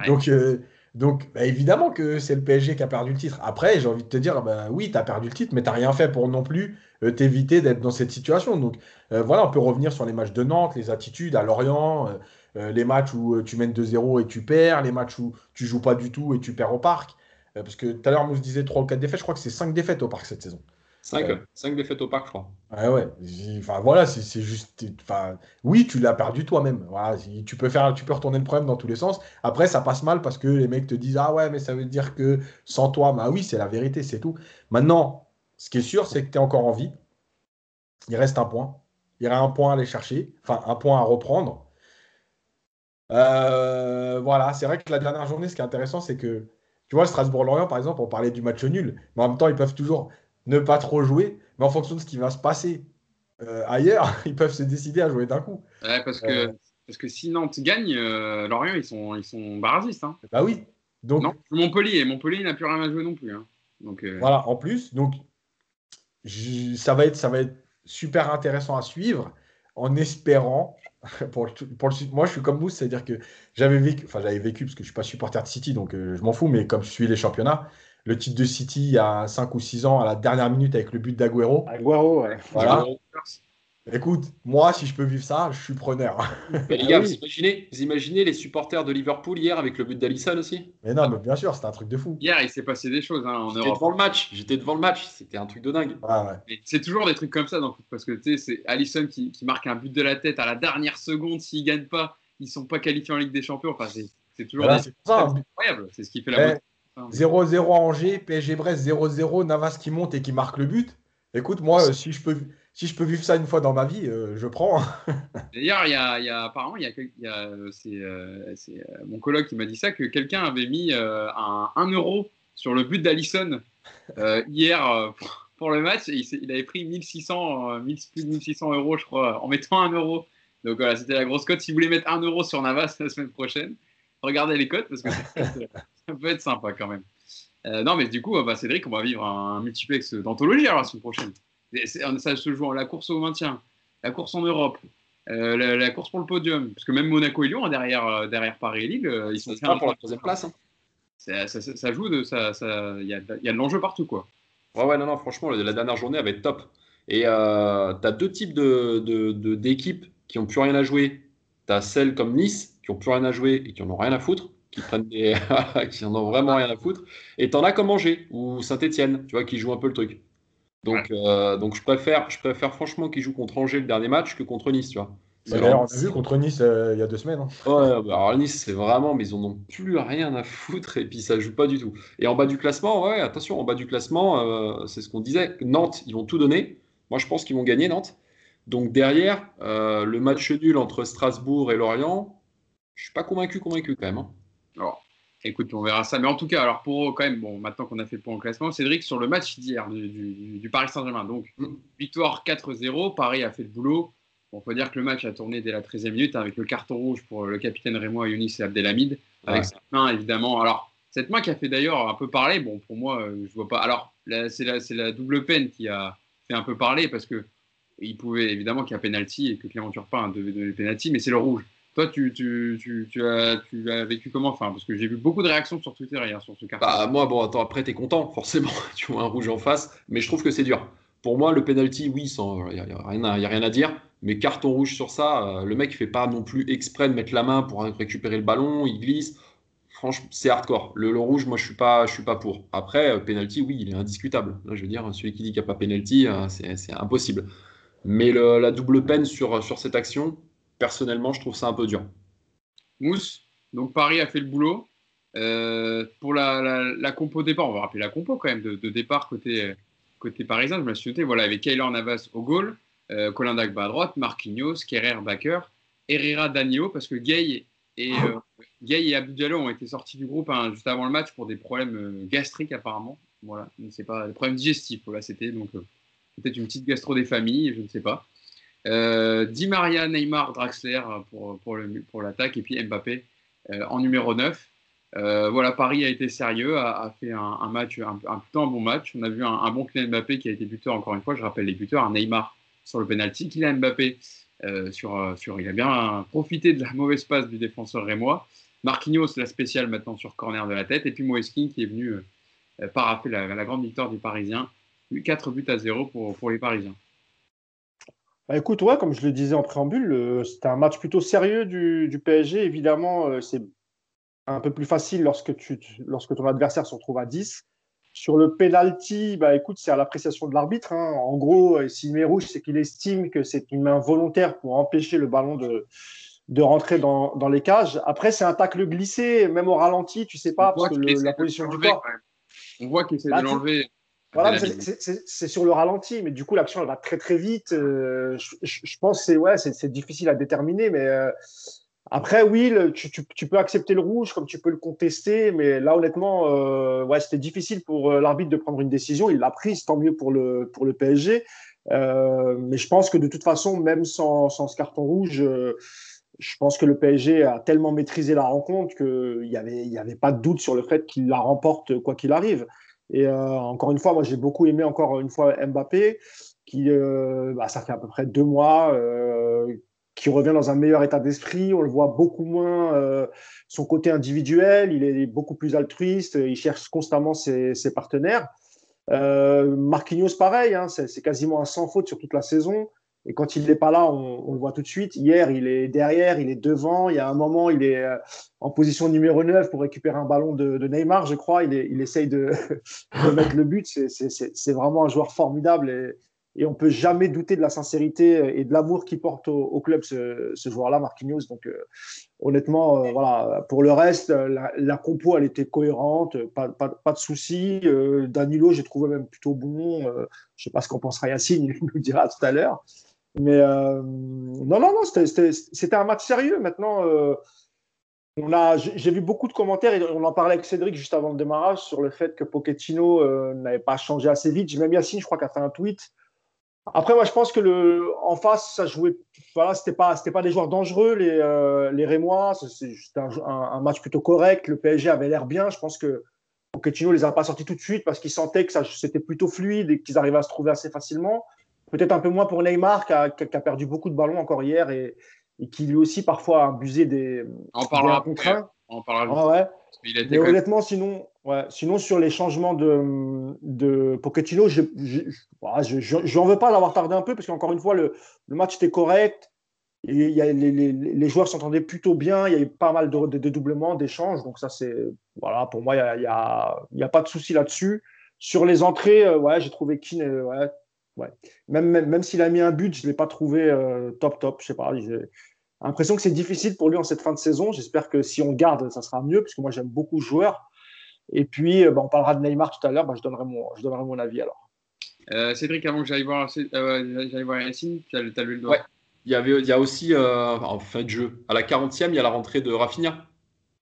Donc, euh, donc bah, évidemment que c'est le PSG qui a perdu le titre. Après, j'ai envie de te dire, bah, oui, tu as perdu le titre, mais tu n'as rien fait pour non plus euh, t'éviter d'être dans cette situation. Donc voilà, on peut revenir sur les matchs de Nantes, les attitudes à Lorient, les matchs où tu mènes 2-0 et tu perds, les matchs où tu joues pas du tout et tu perds au parc. Euh, parce que tout à l'heure, on se disait 3 ou 4 défaites. Je crois que c'est 5 défaites au parc cette saison. 5, euh, défaites au parc, je crois. Ouais, ouais. Enfin, voilà, c'est juste. Enfin, oui, tu l'as perdu toi-même. Voilà, tu, peux faire, tu peux retourner le problème dans tous les sens. Après, ça passe mal parce que les mecs te disent Ah ouais, mais ça veut dire que sans toi, bah oui, c'est la vérité, c'est tout. Maintenant, ce qui est sûr, c'est que tu es encore en vie. Il reste un point. Il y aura un point à aller chercher, enfin, un point à reprendre. Euh, voilà, c'est vrai que la dernière journée, ce qui est intéressant, c'est que tu vois, Strasbourg-Lorient, par exemple, on parlait du match nul, mais en même temps, ils peuvent toujours ne pas trop jouer, mais en fonction de ce qui va se passer euh, ailleurs, ils peuvent se décider à jouer d'un coup. Ouais, parce que, euh. parce que si Nantes gagne, euh, Lorient, ils sont, ils sont barragistes. Hein. Bah oui. Donc, non, Montpellier, Montpellier n'a plus rien à jouer non plus. Hein. Donc, Voilà, en plus, donc ça, va être, ça va être super intéressant à suivre en espérant pour, pour le, moi, je suis comme vous, c'est-à-dire que j'avais vécu, enfin j'avais vécu parce que je suis pas supporter de City, donc je m'en fous, mais comme je suis les championnats, le titre de City il y a 5 ou 6 ans à la dernière minute avec le but d'Aguero. Aguero, ouais. Voilà. Écoute, moi, si je peux vivre ça, je suis preneur. Mais les gars, vous, imaginez, vous imaginez les supporters de Liverpool hier avec le but d'Alisson aussi? Mais non, mais bien sûr, c'était un truc de fou. Hier, il s'est passé des choses hein, en J'étais Europe. devant le match, j'étais devant le match, c'était un truc de dingue. Ouais. Mais C'est toujours des trucs comme ça, donc, parce que tu sais, c'est Allison qui, qui marque un but de la tête à la dernière seconde. S'ils gagnent pas, ils sont pas qualifiés en Ligue des Champions. Enfin, c'est toujours des- ça, hein. incroyable. C'est ce qui fait la beauté. Enfin, 0-0 à Angers, PSG Brest 0-0, Navas qui monte et qui marque le but. Écoute, moi, euh, si je peux, si je peux vivre ça une fois dans ma vie, euh, je prends. D'ailleurs, il y apparemment, il y a, c'est, euh, mon coloc qui m'a dit ça, que quelqu'un avait mis un 1 euro sur le but d'Allison euh, hier pour, le match. Il, avait pris 1600, euh, 1000 plus de 1600 euros, je crois, en mettant 1 euro. Donc voilà, c'était la grosse cote. Si vous voulez mettre 1 euro sur Navas la semaine prochaine, regardez les cotes parce que ça peut être, ça peut être sympa quand même. Euh, non, mais du coup, euh, bah, Cédric, on va vivre un multiplex d'anthologie alors la semaine prochaine. Et c'est- Ça se joue en la course au maintien, la course en Europe, euh, la, la course pour le podium. Parce que même Monaco et Lyon, hein, derrière, euh, derrière Paris et Lille, euh, ils sont pas pour la troisième place. hein. Ça, ça- ça- ça joue, de, ça, ça- il y, a, il y a de l'enjeu partout. quoi. Ouais, ouais, non, non, franchement, la dernière journée elle va être top. Et euh, tu as deux types de, de- de- d'équipes qui ont plus rien à jouer. Tu as celles comme Nice qui plus rien à jouer et qui en ont rien à foutre, qui prennent des... qui en ont vraiment rien à foutre. Et tu en as comme Angers ou Saint-Etienne, tu vois, qui jouent un peu le truc. Donc, euh, donc je, préfère, je préfère franchement qu'ils jouent contre Angers le dernier match que contre Nice, tu vois. Bah, D'ailleurs, on a vu contre Nice euh, il y a deux semaines. hein. Ouais, bah, alors Nice, c'est vraiment, mais ils en ont plus rien à foutre et puis ça joue pas du tout. Et en bas du classement, ouais, attention, en bas du classement, euh, c'est ce qu'on disait. Nantes, ils vont tout donner. Moi, je pense qu'ils vont gagner Nantes. Donc derrière, euh, le match nul entre Strasbourg et Lorient, je suis pas convaincu, convaincu quand même. hein. Alors, écoute, on verra ça. Mais en tout cas, alors pour quand même, bon, maintenant qu'on a fait le point au classement, Cédric, sur le match d'hier du, du- du Paris Saint-Germain. Donc, Mm. victoire 4-0. Paris a fait le boulot. Bon, faut dire que le match a tourné dès la 13e minute avec le carton rouge pour le capitaine Rémois, Younis et Abdelhamid. Avec Ouais. cette main, évidemment. Alors, cette main qui a fait d'ailleurs un peu parler, bon, pour moi, euh, je vois pas. Alors, là, c'est la, c'est la double peine qui a fait un peu parler parce que il pouvait évidemment qu'il y a penalty et que Clément Turpin devait donner le penalty, mais c'est le rouge. Toi, tu, tu, tu, tu as, tu vécu comment? Enfin, Parce que j'ai vu beaucoup de réactions sur Twitter hier sur ce carton. Bah, moi, bon, attends, après, t'es content, forcément, tu vois un rouge en face, mais je trouve que c'est dur. Pour moi, le penalty, oui, il n'y a, rien à- dire, mais carton rouge sur ça, euh, le mec, il fait pas non plus exprès de mettre la main pour récupérer le ballon, il glisse. Franchement, c'est hardcore. Le, le rouge, moi, je suis suis pas pour. Après, euh, penalty, oui, il est indiscutable. Je veux dire, celui qui dit qu'il n'y a pas penalty, euh, c'est impossible. Mais la double peine sur, sur cette action, personnellement, je trouve ça un peu dur. Mousse, donc Paris a fait le boulot. Euh, pour la, compo départ, on va rappeler la compo quand même de, départ côté, côté parisien. Je me suis noté, voilà, avec Kaylor Navas au goal, euh, Colin Dagba à droite, Marquinhos, Kerrer, Baker, Herrera, Danilo, parce que Gay et, euh, et ont été sortis du groupe hein, juste avant le match pour des problèmes euh, gastriques apparemment. Voilà, je pas, des problèmes digestifs. Voilà, c'était donc peut-être une petite gastro des familles, je ne sais pas. Euh, Di Maria, Neymar, Draxler pour, pour, l'attaque et puis Mbappé euh, en numéro 9. Euh, voilà, Paris a été sérieux, a, fait un, match, un, un plutôt un bon match. On a vu un, bon Kylian Mbappé qui a été buteur encore une fois. Je rappelle les buteurs, un Neymar sur le penalty, Kylian Mbappé euh, sur, euh, sur, il a bien profité de la mauvaise passe du défenseur rémois. Marquinhos la spéciale maintenant sur corner de la tête et puis Moeskin qui est venu euh, paraffer la, la grande victoire du Parisien. 4 buts à 0 pour, pour les Parisiens. Bah, écoute, ouais, comme je le disais en préambule, euh, c'était un match plutôt sérieux du, du PSG. Évidemment, euh, c'est un peu plus facile lorsque, tu, tu- lorsque ton adversaire se retrouve à 10. Sur le penalty, bah, écoute, c'est à l'appréciation de l'arbitre. hein. En gros, euh, s'il met rouge, c'est qu'il estime que c'est une main volontaire pour empêcher le ballon de, de rentrer dans, dans les cages. Après, c'est un tacle glissé, même au ralenti, tu sais pas, parce que le- la position du corps. On voit qu'il essaie Bah, de l'enlever. Voilà, c'est- sur le ralenti, mais du coup, l'action, elle va très, très vite. Euh, je, je- pense que c'est ouais, c'est- difficile à déterminer, mais euh, après, oui, le- tu, tu- tu peux accepter le rouge comme tu peux le contester, mais là, honnêtement, euh, ouais, c'était difficile pour euh, l'arbitre de prendre une décision. Il l'a prise, tant mieux pour le, pour le PSG. Euh, mais je pense que de toute façon, même sans, sans ce carton rouge, euh, je pense que le PSG a tellement maîtrisé la rencontre qu'il n'y avait, il y avait pas de doute sur le fait qu'il la remporte quoi qu'il arrive. Et euh, encore une fois, moi j'ai beaucoup aimé encore une fois Mbappé, qui euh, bah, ça fait à peu près deux mois, euh, qui revient dans un meilleur état d'esprit. On le voit beaucoup moins euh, son côté individuel, il est beaucoup plus altruiste, il cherche constamment ses, ses partenaires. Euh, Marquinhos, pareil, hein, c'est quasiment un sans faute sur toute la saison. Et quand il n'est pas là, on, le voit tout de suite. Hier, il est derrière, il est devant. Il y a un moment, il est euh, en position numéro 9 pour récupérer un ballon de, Neymar, je crois. Il, essaye de, mettre le but. C'est vraiment un joueur formidable. Et, on peut jamais douter de la sincérité et de l'amour qu'il porte au, club, ce, joueur-là, Marquinhos. Donc, euh, honnêtement, euh, voilà, pour le reste, la, compo, elle était cohérente, pas, de soucis. Danilo, j'ai trouvé même plutôt bon. je sais pas ce qu'en pensera Yacine, il nous dira tout à l'heure. Mais euh, non, non, non, c'était un match sérieux. Maintenant, euh, j'ai vu beaucoup de commentaires et on en parlait avec Cédric juste avant le démarrage sur le fait que Pochettino euh, n'avait pas changé assez vite. J'ai même Yacine, je crois, qui a fait un tweet. Après, moi, je pense que le, en face, ça jouait. Voilà, c'était pas, pas des joueurs dangereux les, les Rémois. C'était un, un, match plutôt correct. Le PSG avait l'air bien. Je pense que Pochettino les a pas sortis tout de suite parce qu'il sentait que c'était plutôt fluide et qu'ils arrivaient à se trouver assez facilement. Peut-être un peu moins pour Neymar, qui a, perdu beaucoup de ballons encore hier et, qui lui aussi parfois a abusé des, en parlera On parlera ouais. Mais honnêtement, sinon, ouais, sinon, sur les changements de, de Pochettino, je n'en veux pas d'avoir tardé un peu, parce qu'encore une fois, le, le, match était correct. Et il y a, les, les, les, joueurs s'entendaient plutôt bien. Il y a eu pas mal de, dédoublements, d'échanges. Donc, ça, c'est. Voilà, pour moi, il n'y a, y a, pas de souci là-dessus. Sur les entrées, euh, ouais, j'ai trouvé Keane ouais, ouais. Même, même, s'il a mis un but, je ne l'ai pas trouvé euh, top, top. Je sais pas. J'ai l'impression que c'est difficile pour lui en cette fin de saison. J'espère que si on garde, ça sera mieux, parce que moi, j'aime beaucoup le joueur. Et puis, euh, bah, on parlera de Neymar tout à l'heure. Bah, je, donnerai mon, je donnerai mon avis alors. Euh, Cédric, avant que j'aille voir, euh, voir Yacine, tu as, as, lu le doigt? Il y, avait, il y a aussi, en fin de jeu, à la 40e, il y a la rentrée de Rafinha.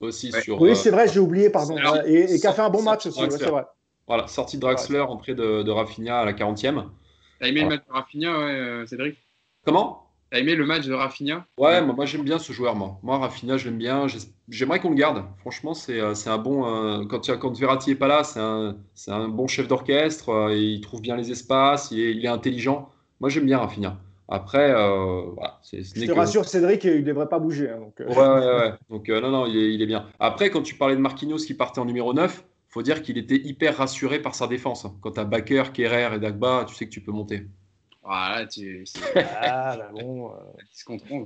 Aussi sur, oui, c'est vrai, j'ai oublié, pardon. et, et qui a fait un bon match aussi, c'est vrai. Voilà, sortie de Draxler, entrée de, de Rafinha à la 40e. T'as aimé le match de Rafinha, ouais, euh, Cédric? Comment? T'as aimé le match de Rafinha? Ouais, moi, j'aime bien ce joueur, moi. Moi, Rafinha, je l'aime bien. J'aimerais qu'on le garde. Franchement, c'est euh, un bon. Euh, quand, quand Verratti n'est pas là, c'est un, un, bon chef d'orchestre. il trouve bien les espaces. Il est, intelligent. Moi, j'aime bien Rafinha. Après, voilà, Je te rassure, Cédric, il ne devrait pas bouger. Hein, donc, Ouais, ouais, ouais. Donc, non, non, il est, il est, bien. Après, quand tu parlais de Marquinhos qui partait en numéro 9, faut dire qu'il était hyper rassuré par sa défense. Quand tu as Baker, Kerrer et Dagba, tu sais que tu peux monter. Voilà, tu. Ah, bah bon. Euh...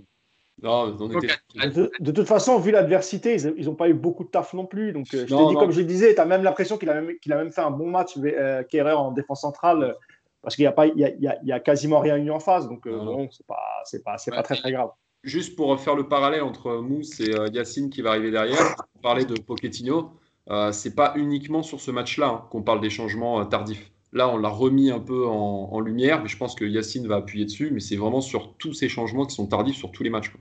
Non, de, toute façon, vu l'adversité, ils n'ont pas eu beaucoup de taf non plus. Donc, euh, je te dis, comme je le disais, tu as même l'impression qu'il a, même, qu'il a même fait un bon match, euh, Kerrer en défense centrale, parce qu'il n'y a, pas, il y a, il y a, quasiment rien eu en face. Donc, euh, bon, c'est pas, c'est pas, c'est pas très, très grave. Juste pour faire le parallèle entre Mousse et Yacine qui va arriver derrière, parler de Pochettino. Euh, c'est pas uniquement sur ce match-là hein, qu'on parle des changements euh, tardifs. Là, on l'a remis un peu en, lumière, mais je pense que Yacine va appuyer dessus. Mais c'est vraiment sur tous ces changements qui sont tardifs sur tous les matchs.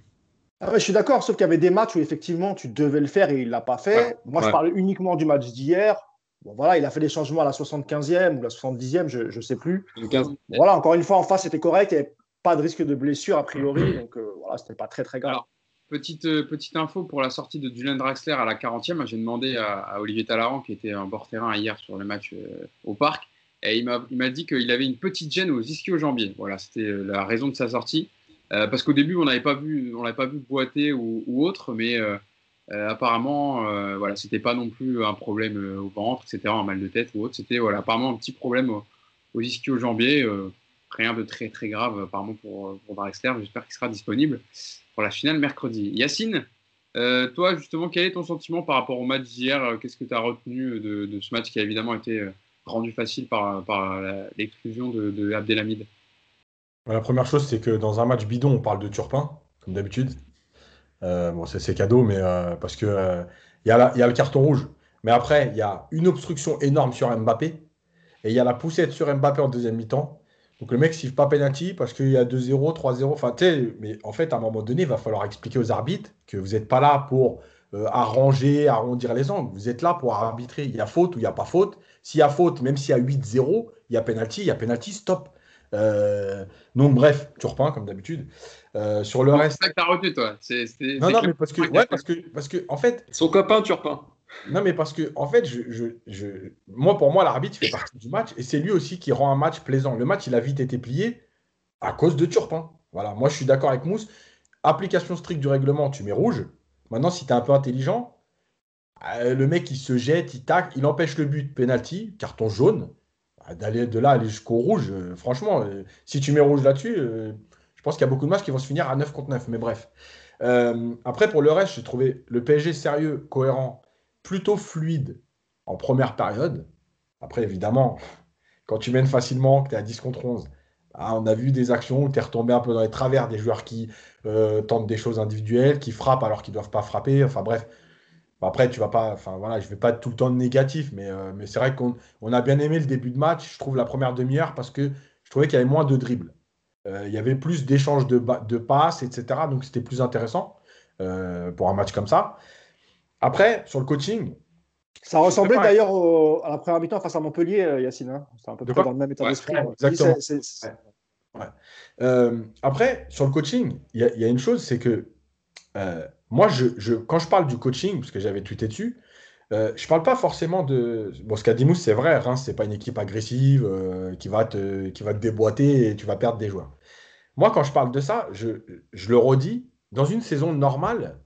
Ah je suis d'accord, sauf qu'il y avait des matchs où effectivement tu devais le faire et il l'a pas fait. Moi, je parle uniquement du match d'hier. Bon, voilà, il a fait des changements à la 75e ou la 70e, je ne sais plus. voilà, encore une fois, en face, c'était correct. Il n'y avait pas de risque de blessure a priori. Donc euh, voilà, c'était pas très très grave. Petite, euh, petite info pour la sortie de Julian Draxler à la 40e. J'ai demandé à, Olivier Talaran, qui était en bord terrain hier sur le match euh, au parc, et il m'a dit qu'il avait une petite gêne aux ischio-jambiers. Voilà, c'était euh, la raison de sa sortie. parce qu'au début, on n'avait pas vu, on l'avait pas vu boiter ou, autre, mais apparemment, voilà, c'était pas non plus un problème au ventre, etc., un mal de tête ou autre. C'était voilà, apparemment un petit problème aux, ischio-jambiers. rien de très très grave apparemment pour, pour Draxler. J'espère qu'il sera disponible pour la finale mercredi. Yacine, euh, toi, justement, quel est ton sentiment par rapport au match d'hier? Qu'est-ce que tu as retenu de, ce match qui a évidemment été euh, rendu facile par, l'exclusion de, Abdelhamid? La première chose, c'est que dans un match bidon, on parle de Turpin, comme d'habitude. Euh, bon, c'est cadeau, mais parce que il y, a le carton rouge. Mais après, il y a une obstruction énorme sur Mbappé et il y a la poussette sur Mbappé en deuxième mi-temps. Donc le mec siffle pas penalty parce qu'il y a 2-0, 3-0. Enfin, mais en fait, à un moment donné, il va falloir expliquer aux arbitres que vous n'êtes pas là pour euh, arranger, arrondir les angles. Vous êtes là pour arbitrer. Il y a faute ou il n'y a pas faute. S'il y a faute, même s'il y a 8-0, il y a penalty, il y a penalty, stop. Euh, donc bref, Turpin comme d'habitude. Euh, sur le reste. C'est ça que tu as retenu, toi. non, non, mais parce que, ouais, parce que, parce que, en fait. Son copain Turpin. Non, mais parce que, en fait, moi, pour moi, l'arbitre fait partie du match et c'est lui aussi qui rend un match plaisant. Le match, il a vite été plié à cause de Turpin. Voilà, moi, je suis d'accord avec Mousse. Application stricte du règlement, tu mets rouge. Maintenant, si tu es un peu intelligent, euh, le mec, il se jette, il tac, il empêche le but, penalty, carton jaune. D'aller de là aller jusqu'au rouge, euh, franchement, euh, si tu mets rouge là-dessus, Je pense qu'il y a beaucoup de matchs qui vont se finir à 9 contre 9, mais bref. Euh, après, pour le reste, j'ai trouvé le PSG sérieux, cohérent, plutôt fluide en première période. Après, évidemment, quand tu mènes facilement, que tu es à 10 contre 11, bah, on a vu des actions où tu es retombé un peu dans les travers des joueurs qui euh, tentent des choses individuelles, qui frappent alors qu'ils ne doivent pas frapper. Enfin bref, après, tu vas pas. Enfin voilà, je vais pas être tout le temps négatif, mais, euh, mais c'est vrai qu'on on a bien aimé le début de match, je trouve, la première demi-heure, parce que je trouvais qu'il y avait moins de dribbles. Euh, il y avait plus d'échanges de passes, etc. Donc c'était plus intéressant pour un match comme ça. Après, sur le coaching, ça ressemblait d'ailleurs à la première mi-temps face à Montpellier, euh, Yacine. Hein. C'est un peu près dans le même état d'esprit. exactement. Euh, après, sur le coaching, il y, a une chose, c'est que euh, moi, je, quand je parle du coaching, parce que j'avais tweeté dessus, je ne parle pas forcément de. Bon, ce qu'a dit Mousse, c'est vrai, Reims, ce n'est pas une équipe agressive qui, va te, qui va te déboîter et tu vas perdre des joueurs. Moi, quand je parle de ça, je, je le redis, dans une saison normale,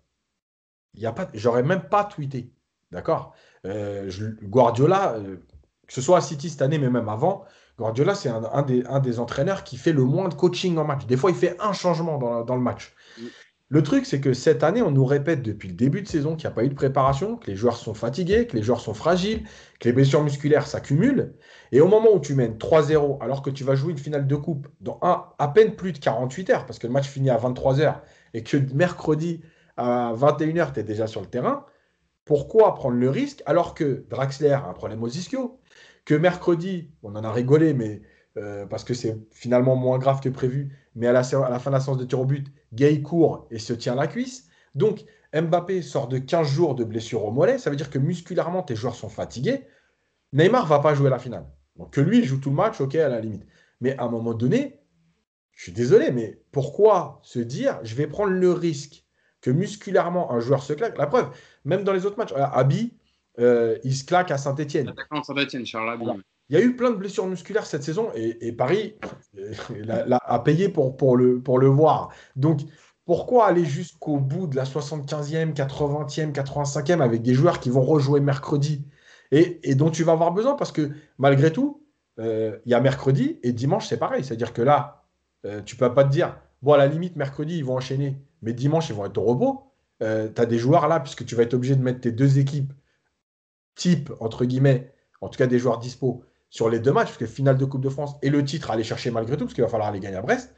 j'aurais même pas tweeté. D'accord? Euh, Guardiola, euh, que ce soit à City cette année, mais même avant, Guardiola, c'est un, des, entraîneurs qui fait le moins de coaching en match. Des fois, il fait un changement dans, le match. Mm. Le truc, c'est que cette année, on nous répète depuis le début de saison qu'il n'y a pas eu de préparation, que les joueurs sont fatigués, que les joueurs sont fragiles, que les blessures musculaires s'accumulent. Et au moment où tu mènes 3-0, alors que tu vas jouer une finale de coupe dans à peine plus de 48 heures, parce que le match finit à 23 heures, et que mercredi à 21h, tu es déjà sur le terrain, pourquoi prendre le risque alors que Draxler a un problème aux ischio, que mercredi, on en a rigolé, mais euh, parce que c'est finalement moins grave que prévu, mais à la, fin de la séance de tir au but, Gay court et se tient la cuisse. Donc Mbappé sort de 15 jours de blessure au mollet, ça veut dire que musculairement tes joueurs sont fatigués. Neymar va pas jouer la finale. Donc que lui il joue tout le match, ok, à la limite. Mais à un moment donné, je suis désolé, mais pourquoi se dire je vais prendre le risque que musculairement un joueur se claque La preuve, même dans les autres matchs. Abi, euh, il se claque à Saint-Etienne. Il y a eu plein de blessures musculaires cette saison et, Paris euh, a, payé pour, pour, le, pour le voir. Donc, pourquoi aller jusqu'au bout de la 75e, 80e, 85e avec des joueurs qui vont rejouer mercredi et, dont tu vas avoir besoin Parce que malgré tout, euh, il y a mercredi et dimanche, c'est pareil. C'est-à-dire que là, tu ne peux pas te dire, bon, à la limite, mercredi, ils vont enchaîner, mais dimanche, ils vont être au repos. Euh, tu as des joueurs là, puisque tu vas être obligé de mettre tes deux équipes type, entre guillemets, en tout cas des joueurs dispo, sur les deux matchs, parce que finale de Coupe de France et le titre à aller chercher malgré tout, parce qu'il va falloir aller gagner à Brest.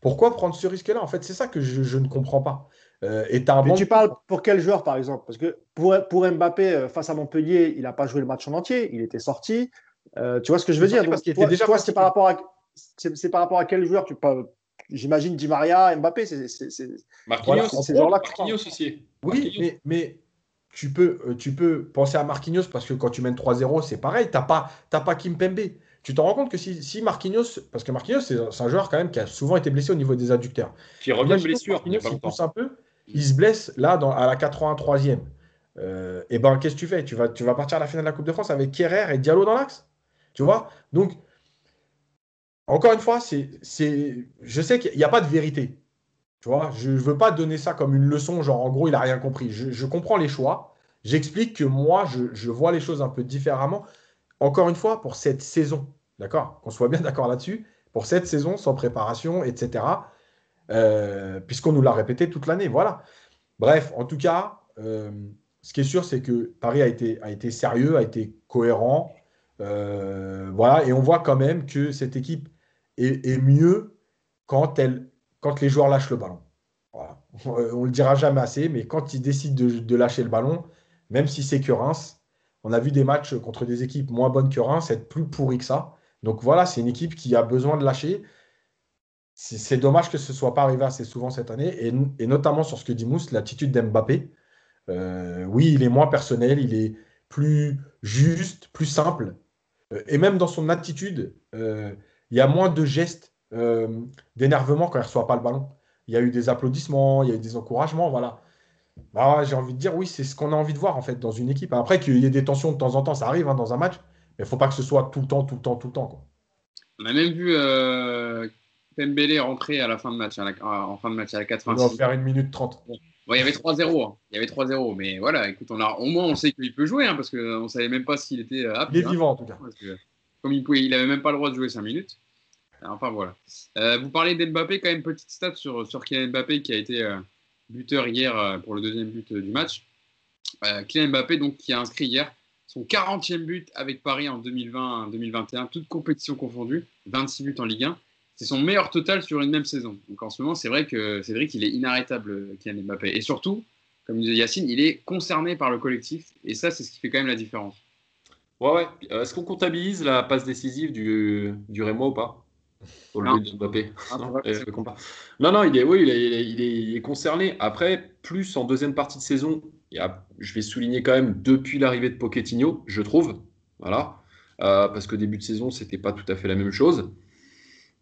Pourquoi prendre ce risque-là? En fait, c'est ça que je, ne comprends pas. Euh, et Mais tu parles pour quel joueur, par exemple? Parce que pour, pour Mbappé, euh, face à Montpellier, il n'a pas joué le match en entier, il était sorti. tu vois ce que je veux dire? Parce qu'il était déjà toi, c'est par rapport à c'est par rapport à quel joueur tu parles J'imagine Di Maria, Mbappé, c'est Marquinhos, ces là Marquinhos aussi. Oui, Mais, tu, peux, euh, tu peux penser à Marquinhos parce que quand tu mènes 3-0, c'est pareil. Tu n'as pas, pas Kim Pembe. Tu te rends compte que si, si Marquinhos, parce que Marquinhos, c'est un joueur quand même qui a souvent été blessé au niveau des adducteurs. Qui revient de blessure. il, pousse un peu, il se blesse là dans, à la 83e. Euh, et ben, qu'est-ce que tu fais? Tu vas, tu vas partir à la finale de la Coupe de France avec Kerrer et Diallo dans l'axe Tu vois? Donc, encore une fois, c'est, je sais qu'il n'y a pas de vérité. Tu vois, je ne veux pas donner ça comme une leçon, genre en gros, il n'a rien compris. Je, comprends les choix. J'explique que moi, je, vois les choses un peu différemment. Encore une fois, pour cette saison, d'accord Qu'on soit bien d'accord là-dessus. Pour cette saison, sans préparation, etc. Euh, puisqu'on nous l'a répété toute l'année. Voilà. Bref, en tout cas, euh, ce qui est sûr, c'est que Paris a été, a été sérieux, a été cohérent. Euh, voilà. Et on voit quand même que cette équipe est, mieux quand, elle, quand les joueurs lâchent le ballon. On ne le dira jamais assez, mais quand ils décident de, lâcher le ballon, même si c'est que Reims, on a vu des matchs contre des équipes moins bonnes que Reims être plus pourris que ça. Donc voilà, c'est une équipe qui a besoin de lâcher. C'est dommage que ce ne soit pas arrivé assez souvent cette année, et, notamment sur ce que dit Mousse, l'attitude d'Mbappé. Euh, oui, il est moins personnel, il est plus juste, plus simple. Euh, et même dans son attitude, euh, il y a moins de gestes euh, d'énervement quand il ne reçoit pas le ballon. Il y a eu des applaudissements, il y a eu des encouragements, voilà. Bah, j'ai envie de dire, oui, c'est ce qu'on a envie de voir en fait dans une équipe. Après, qu'il y ait des tensions de temps en temps, ça arrive hein, dans un match, mais il ne faut pas que ce soit tout le temps, tout le temps, tout le temps. Quoi. On a même vu euh, Pembele rentrer à la fin de match, en fin de match à la 86. On va faire une minute 30. il y avait 3-0. Hein. Il y avait 3-0. Mais voilà, écoute, on a, au moins on sait qu'il peut jouer, hein, parce qu'on ne savait même pas s'il était apte. Il est vivant en tout cas comme il pouvait, il n'avait même pas le droit de jouer 5 minutes. Enfin voilà. Euh, vous parlez d'Mbappé, quand même, petite stat sur, sur Kylian Mbappé qui a été euh, buteur hier euh, pour le deuxième but du match. Kylian Mbappé, donc, qui a inscrit hier son 40e but avec Paris en 2020-2021, toutes compétitions confondues, 26 buts en Ligue 1. C'est son meilleur total sur une même saison. Donc en ce moment, c'est vrai que c'est vrai qu'il est inarrêtable, Kylian Mbappé. Et surtout, comme disait Yacine, il est concerné par le collectif. Et ça, c'est ce qui fait quand même la différence. Ouais, ouais. Est-ce qu'on comptabilise la passe décisive du, du Rémois ou pas? Au lieu de Mbappé. Ah, non, non, il est, oui, il est, concerné. Après, plus en deuxième partie de saison, je vais souligner quand même depuis l'arrivée de Pochettino, je trouve, voilà, euh, parce que début de saison, c'était pas tout à fait la même chose.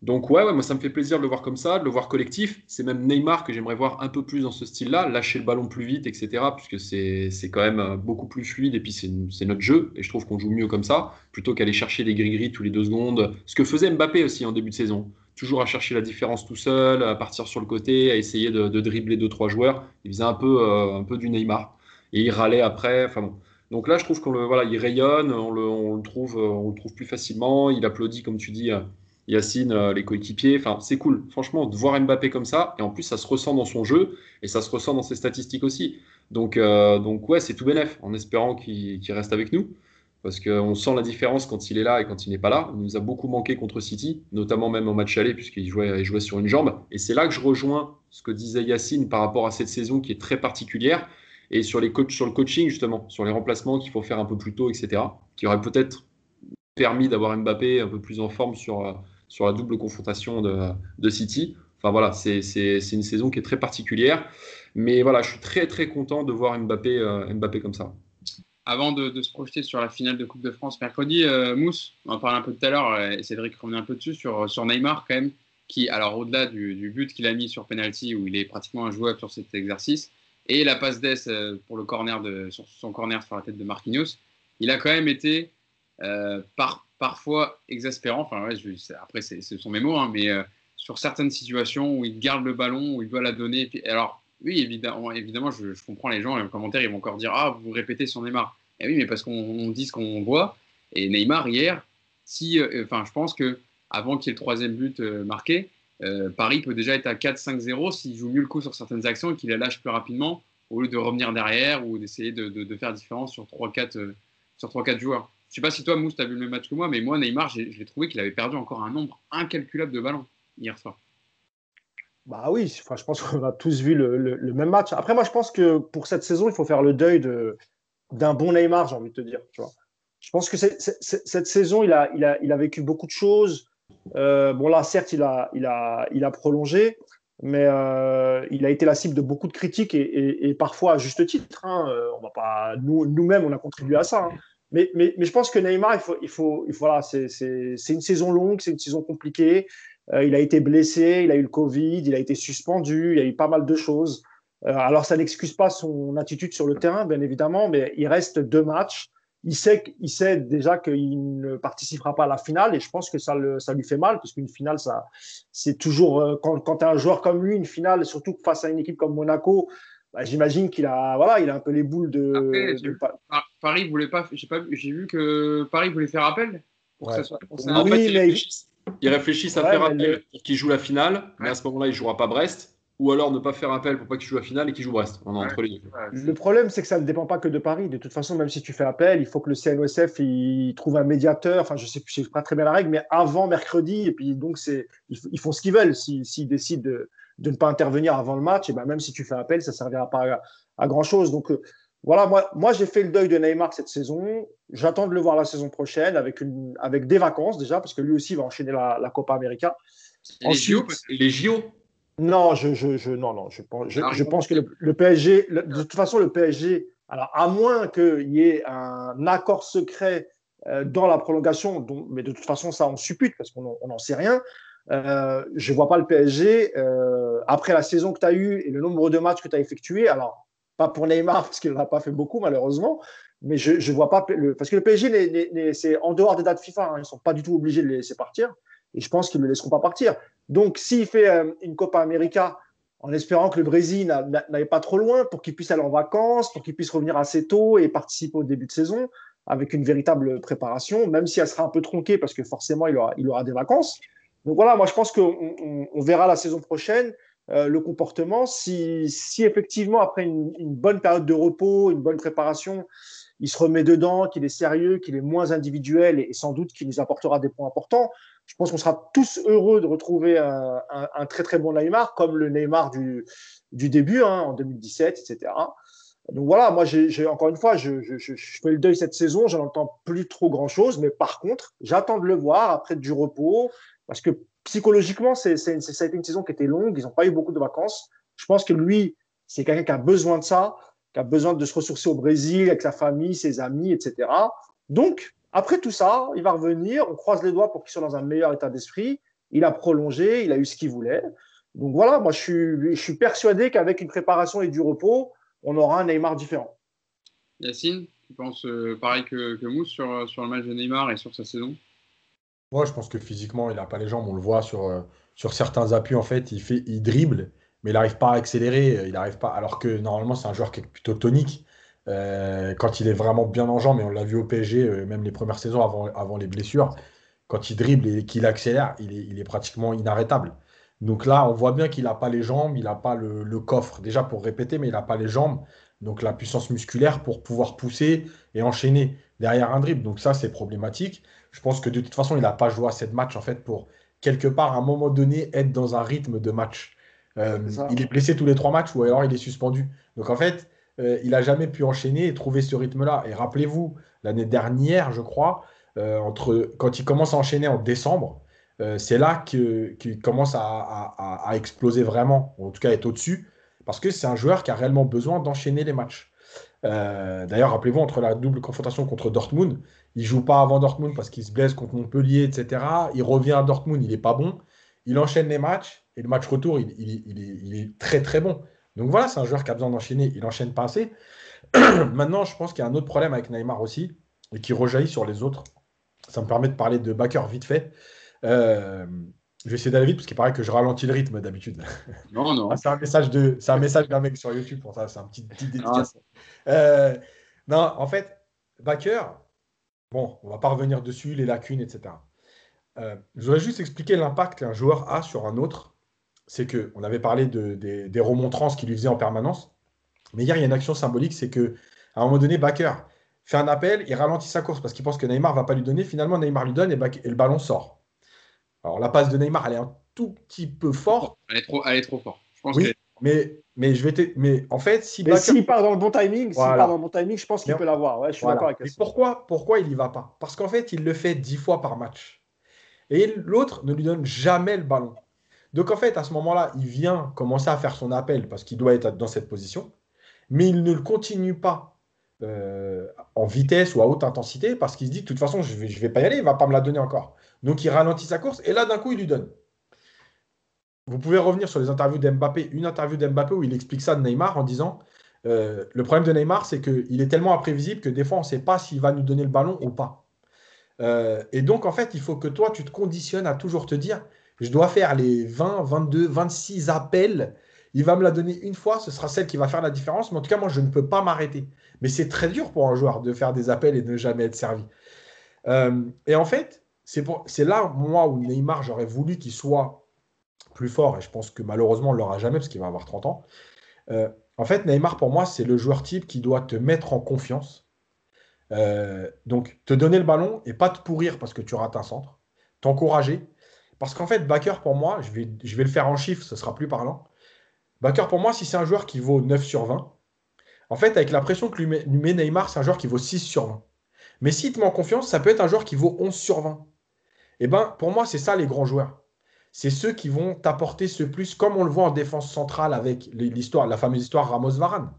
Donc ouais, moi ça me fait plaisir de le voir comme ça, de le voir collectif. C'est même Neymar que j'aimerais voir un peu plus dans ce style-là, lâcher le ballon plus vite, etc. Puisque c'est quand même euh, beaucoup plus fluide et puis c'est notre jeu. Et je trouve qu'on joue mieux comme ça, plutôt qu'aller chercher des gris-gris tous les deux secondes. Ce que faisait Mbappé aussi en début de saison. Toujours à chercher la différence tout seul, à partir sur le côté, à essayer de, dribbler deux, trois joueurs. Il faisait un peu, euh, un peu du Neymar. Et il râlait après. Enfin. Donc là, je trouve qu'on le, voilà, il rayonne, on le, on le, trouve, euh, on le trouve plus facilement. Il applaudit, comme tu dis Yacine, euh, les coéquipiers. Enfin, c'est cool, franchement, de voir Mbappé comme ça. Et en plus, ça se ressent dans son jeu et ça se ressent dans ses statistiques aussi. Donc, euh, donc ouais, c'est tout bénef, en espérant qu'il reste avec nous. Parce qu'on sent la différence quand il est là et quand il n'est pas là. Il nous a beaucoup manqué contre City, notamment même au match aller, puisqu'il jouait, il jouait sur une jambe. Et c'est là que je rejoins ce que disait Yacine par rapport à cette saison qui est très particulière. Et sur, les coachs, sur le coaching, justement, sur les remplacements qu'il faut faire un peu plus tôt, etc., qui aurait peut-être permis d'avoir Mbappé un peu plus en forme sur, euh, sur la double confrontation de, City. Enfin voilà, c'est une saison qui est très particulière. Mais voilà, je suis très très content de voir Mbappé, euh, Mbappé comme ça. Avant de, se projeter sur la finale de Coupe de France mercredi, euh, Mousse, on en parlait un peu tout à l'heure, euh, et Cédric revenait un peu dessus, sur, sur Neymar quand même, qui, alors au-delà du, but qu'il a mis sur penalty, où il est pratiquement injouable sur cet exercice, et la passe d'ess pour le corner de, sur son corner sur la tête de Marquinhos, il a quand même été par, parfois exaspérant. Enfin, je, après, ce sont mes mots, hein, mais euh, sur certaines situations où il garde le ballon, où il doit la donner. alors, oui, évidemment, évidemment je, comprends les gens, les commentaires, ils vont encore dire Ah, vous répétez sur Neymar. Et eh oui, mais parce qu'on dit ce qu'on voit. Et Neymar, hier, si, euh, enfin, je pense que avant qu'il y ait le troisième but euh, marqué, Paris peut déjà être à 4-5-0 s'il joue mieux le coup sur certaines actions et qu'il la lâche plus rapidement au lieu de revenir derrière ou d'essayer de, de, de, faire différence sur 3-4 sur 3-4 joueurs. Je sais pas si toi, Mousse, tu as vu le même match que moi, mais moi, Neymar, j'ai trouvé qu'il avait perdu encore un nombre incalculable de ballons hier soir. Bah oui, enfin, je pense qu'on a tous vu le, même match. Après, moi, je pense que pour cette saison, il faut faire le deuil d'un bon Neymar, j'ai envie de te dire. Je pense que cette saison, il a, il, vécu beaucoup de choses. Euh, bon, là, certes, il a, prolongé, mais euh, il a été la cible de beaucoup de critiques et, parfois à juste titre. Hein. Euh, nous-mêmes, on a contribué à ça. Hein. Mais, mais, mais, je pense que Neymar, il faut, il faut, il faut voilà, c'est une saison longue, c'est une saison compliquée. Euh, il a été blessé, il a eu le Covid, il a été suspendu, il y a eu pas mal de choses. Euh, alors, ça n'excuse pas son attitude sur le terrain, bien évidemment, mais il reste deux matchs. Il sait, il sait déjà qu'il ne participera pas à la finale et je pense que ça, le, ça lui fait mal parce qu'une finale, ça, c'est toujours, euh, quand, quand tu as un joueur comme lui, une finale, surtout face à une équipe comme Monaco, bah, j'imagine qu'il a, voilà, il a un peu les boules de. Paris voulait pas, j'ai pas, j'ai vu que Paris voulait faire appel. Pour que ça soit, ils, réfléchissent, à faire appel pour qu'il joue la finale, mais à ce moment-là, il jouera pas Brest. Ou alors ne pas faire appel pour pas qu'il joue la finale et qu'il joue Brest. On entre les deux. Le problème, c'est que ça ne dépend pas que de Paris. De toute façon, même si tu fais appel, il faut que le CNOSF il trouve un médiateur. Enfin, je sais, je sais pas très bien la règle, mais avant mercredi. Et puis donc, c'est ils, font ce qu'ils veulent. S'ils décident de, de ne pas intervenir avant le match, et ben même si tu fais appel, ça ne servira pas à, grand chose. Donc euh, voilà, moi, moi j'ai fait le deuil de Neymar cette saison. J'attends de le voir la saison prochaine avec, une, avec des vacances déjà, parce que lui aussi va enchaîner la, Copa América. les JO Non, je, je, je, non, non, je, je, je pense que le, PSG, de toute façon, le PSG, alors à moins qu'il y ait un accord secret euh, dans la prolongation, mais de toute façon, ça on suppute parce qu'on n'en sait rien. Euh, je ne vois pas le PSG, euh, après la saison que tu as eue et le nombre de matchs que tu as effectués, alors pas pour Neymar, parce qu'il n'en a pas fait beaucoup malheureusement, mais je ne vois pas, le, parce que le PSG, c'est en dehors des dates FIFA, hein, ils ne sont pas du tout obligés de les laisser partir, et je pense qu'ils ne le laisseront pas partir. Donc s'il fait euh, une Copa América, en espérant que le Brésil n'aille pas trop loin pour qu'il puisse aller en vacances, pour qu'il puisse revenir assez tôt et participer au début de saison avec une véritable préparation, même si elle sera un peu tronquée parce que forcément il aura, il aura des vacances. Donc voilà, moi je pense qu'on on, verra la saison prochaine le comportement. Si, si, effectivement, après une, une, bonne période de repos, une bonne préparation, il se remet dedans, qu'il est sérieux, qu'il est moins individuel et, sans doute qu'il nous apportera des points importants, je pense qu'on sera tous heureux de retrouver un, un, très très bon Neymar, comme le Neymar du, du début, hein, en 2017, etc. Donc voilà, moi, j'ai encore une fois, je, je, je, fais le deuil cette saison, j'en entends plus trop grand-chose, mais par contre, j'attends de le voir après du repos, parce que psychologiquement, ça a été une saison qui était longue, ils n'ont pas eu beaucoup de vacances. Je pense que lui, c'est quelqu'un qui a besoin de ça, qui a besoin de se ressourcer au Brésil avec sa famille, ses amis, etc. Donc, après tout ça, il va revenir, on croise les doigts pour qu'il soit dans un meilleur état d'esprit. Il a prolongé, il a eu ce qu'il voulait. Donc voilà, moi je suis, persuadé qu'avec une préparation et du repos, on aura un Neymar différent. Yacine, tu penses euh, pareil que, Mousse sur le match de Neymar et sur sa saison? Moi, je pense que physiquement, il n'a pas les jambes. On le voit sur, euh, sur certains appuis. En fait, il, fait, il dribble, mais il n'arrive pas à accélérer. Il arrive pas, alors que normalement, c'est un joueur qui est plutôt tonique. Euh, quand il est vraiment bien en jambes, et on l'a vu au PSG, même les premières saisons avant, les blessures, quand il dribble et qu'il accélère, il est, il est pratiquement inarrêtable. Donc là, on voit bien qu'il n'a pas les jambes, il n'a pas le, coffre, déjà pour répéter, mais il n'a pas les jambes, donc la puissance musculaire pour pouvoir pousser et enchaîner derrière un dribble. Donc ça, c'est problématique. Je pense que de toute façon, il n'a pas joué à cette match en fait pour quelque part, à un moment donné, être dans un rythme de match. Euh, il est blessé tous les trois matchs ou alors il est suspendu. Donc en fait, euh, il n'a jamais pu enchaîner et trouver ce rythme-là. Et rappelez-vous, l'année dernière, je crois, euh, entre, quand il commence à enchaîner en décembre, c'est là qu'il commence à, exploser vraiment, ou en tout cas être au-dessus, parce que c'est un joueur qui a réellement besoin d'enchaîner les matchs. Euh, d'ailleurs, rappelez-vous, entre la double confrontation contre Dortmund, il joue pas avant Dortmund parce qu'il se blesse contre Montpellier, etc. Il revient à Dortmund, il n'est pas bon. Il enchaîne les matchs, et le match retour, il, est, très très bon. Donc voilà, c'est un joueur qui a besoin d'enchaîner, il enchaîne pas assez. Maintenant, je pense qu'il y a un autre problème avec Neymar aussi, et qui rejaillit sur les autres. Ça me permet de parler de Bakker vite fait. Euh, je vais essayer d'aller vite parce qu'il paraît que je ralentis le rythme d'habitude. Non, non. Ah, c'est un message de, c'est un message d'un mec sur YouTube pour ça. C'est un petit, petit dédicace. Euh, non, en fait, Baker, bon, on va pas revenir dessus, les lacunes, etc. Euh, je voudrais juste expliquer l'impact qu'un joueur a sur un autre. C'est que on avait parlé de, des, des remontrances qu'il lui faisait en permanence. Mais hier, il y a une action symbolique, c'est que à un moment donné, Baker fait un appel, il ralentit sa course parce qu'il pense que Neymar va pas lui donner. Finalement, Neymar lui donne et, et le ballon sort. Alors la passe de Neymar, elle est un tout petit peu forte. Elle est trop, elle est trop forte. Je pense oui, mais, mais je vais mais en fait, si mais s'il part dans le bon timing, s'il part dans le bon timing, je pense qu'il peut l'avoir. Ouais, je suis d'accord avec ça. Pourquoi, pourquoi il y va pas? Parce qu'en fait, il le fait dix fois par match. Et l'autre ne lui donne jamais le ballon. Donc en fait, à ce moment-là, il vient commencer à faire son appel parce qu'il doit être dans cette position, mais il ne le continue pas euh, en vitesse ou à haute intensité parce qu'il se dit de toute façon, je ne vais, je vais pas y aller, il ne va pas me la donner encore. Donc il ralentit sa course et là d'un coup il lui donne. Vous pouvez revenir sur les interviews d'Mbappé, une interview d'Mbappé où il explique ça de Neymar en disant euh, le problème de Neymar c'est qu'il est tellement imprévisible que des fois on ne sait pas s'il va nous donner le ballon ou pas. Euh, et donc en fait il faut que toi tu te conditionnes à toujours te dire je dois faire les 20, 22, 26 appels. Il va me la donner une fois, ce sera celle qui va faire la différence. Mais en tout cas, moi, je ne peux pas m'arrêter. Mais c'est très dur pour un joueur de faire des appels et de ne jamais être servi. Euh, et en fait, c'est là, moi, où Neymar, j'aurais voulu qu'il soit plus fort, et je pense que malheureusement, on ne l'aura jamais parce qu'il va avoir 30 ans. Euh, en fait, Neymar, pour moi, c'est le joueur type qui doit te mettre en confiance. Euh, donc, te donner le ballon et pas te pourrir parce que tu rates un centre. T'encourager. Parce qu'en fait, Backer, pour moi, je vais, le faire en chiffres, ce sera plus parlant. Backer, pour moi, si c'est un joueur qui vaut 9 sur 20, en fait, avec la pression que lui met, lui met Neymar, c'est un joueur qui vaut 6 sur 20. Mais s'il te met en confiance, ça peut être un joueur qui vaut 11 sur 20. Eh ben, pour moi, c'est ça les grands joueurs. C'est ceux qui vont t'apporter ce plus, comme on le voit en défense centrale avec la fameuse histoire Ramos-Varane.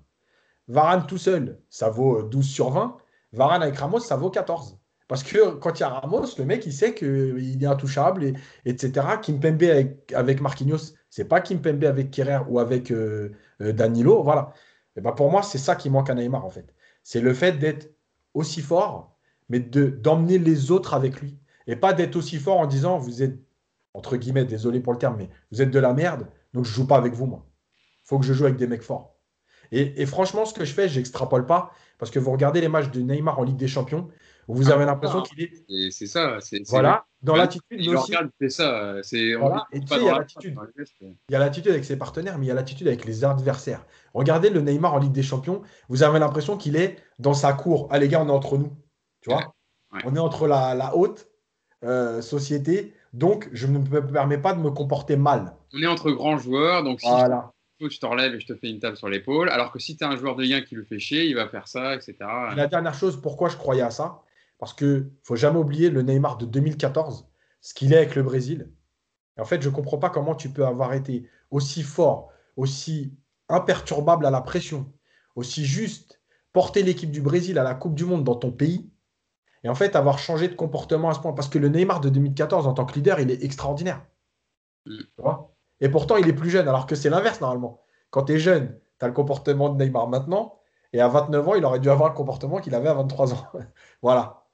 Varane tout seul, ça vaut 12 sur 20. Varane avec Ramos, ça vaut 14. Parce que quand il y a Ramos, le mec, il sait qu'il est intouchable, et, etc. Kimpembe avec, avec Marquinhos, c'est pas Kimpembe avec Kerrer ou avec euh, euh, Danilo. Voilà. Et eh ben pour moi, c'est ça qui manque à Neymar, en fait. C'est le fait d'être aussi fort, mais d'emmener les autres avec lui. Et pas d'être aussi fort en disant vous êtes, entre guillemets, désolé pour le terme, mais vous êtes de la merde, donc je joue pas avec vous, moi. Il faut que je joue avec des mecs forts. Et, franchement, ce que je fais, j'extrapole pas, parce que vous regardez les matchs de Neymar en Ligue des Champions, Vous Ah, avez l'impression qu'il est. Et c'est ça. c'est- c'est- Voilà, dans l'attitude, Il aussi, regarde, fait ça. C'est, Voilà, et tu sais, il y a la- l'attitude. il y a l'attitude avec ses partenaires, mais il y a l'attitude avec les adversaires. Regardez le Neymar en Ligue des Champions, vous avez l'impression qu'il est dans sa cour. Ah les gars, on est entre nous. Tu vois Ouais. On est entre la, la haute euh, société, donc je ne me permets pas de me comporter mal. On est entre grands joueurs, donc si Voilà. je te je te relève et je te fais une tape sur l'épaule. Alors que si tu as un joueur de lien qui le fait chier, il va faire ça, etc. Et La dernière chose, pourquoi je croyais à ça? Parce que faut jamais oublier le Neymar de 2014, ce qu'il est avec le Brésil. Et en fait, je ne comprends pas comment tu peux avoir été aussi fort, aussi imperturbable à la pression, aussi juste, porter l'équipe du Brésil à la Coupe du Monde dans ton pays, et en fait avoir changé de comportement à ce point. Parce que le Neymar de 2014, en tant que leader, il est extraordinaire. Mm. Tu vois? Et pourtant, il est plus jeune, alors que c'est l'inverse normalement. Quand tu es jeune, tu as le comportement de Neymar maintenant, et à 29 ans, il aurait dû avoir le comportement qu'il avait à 23 ans. voilà.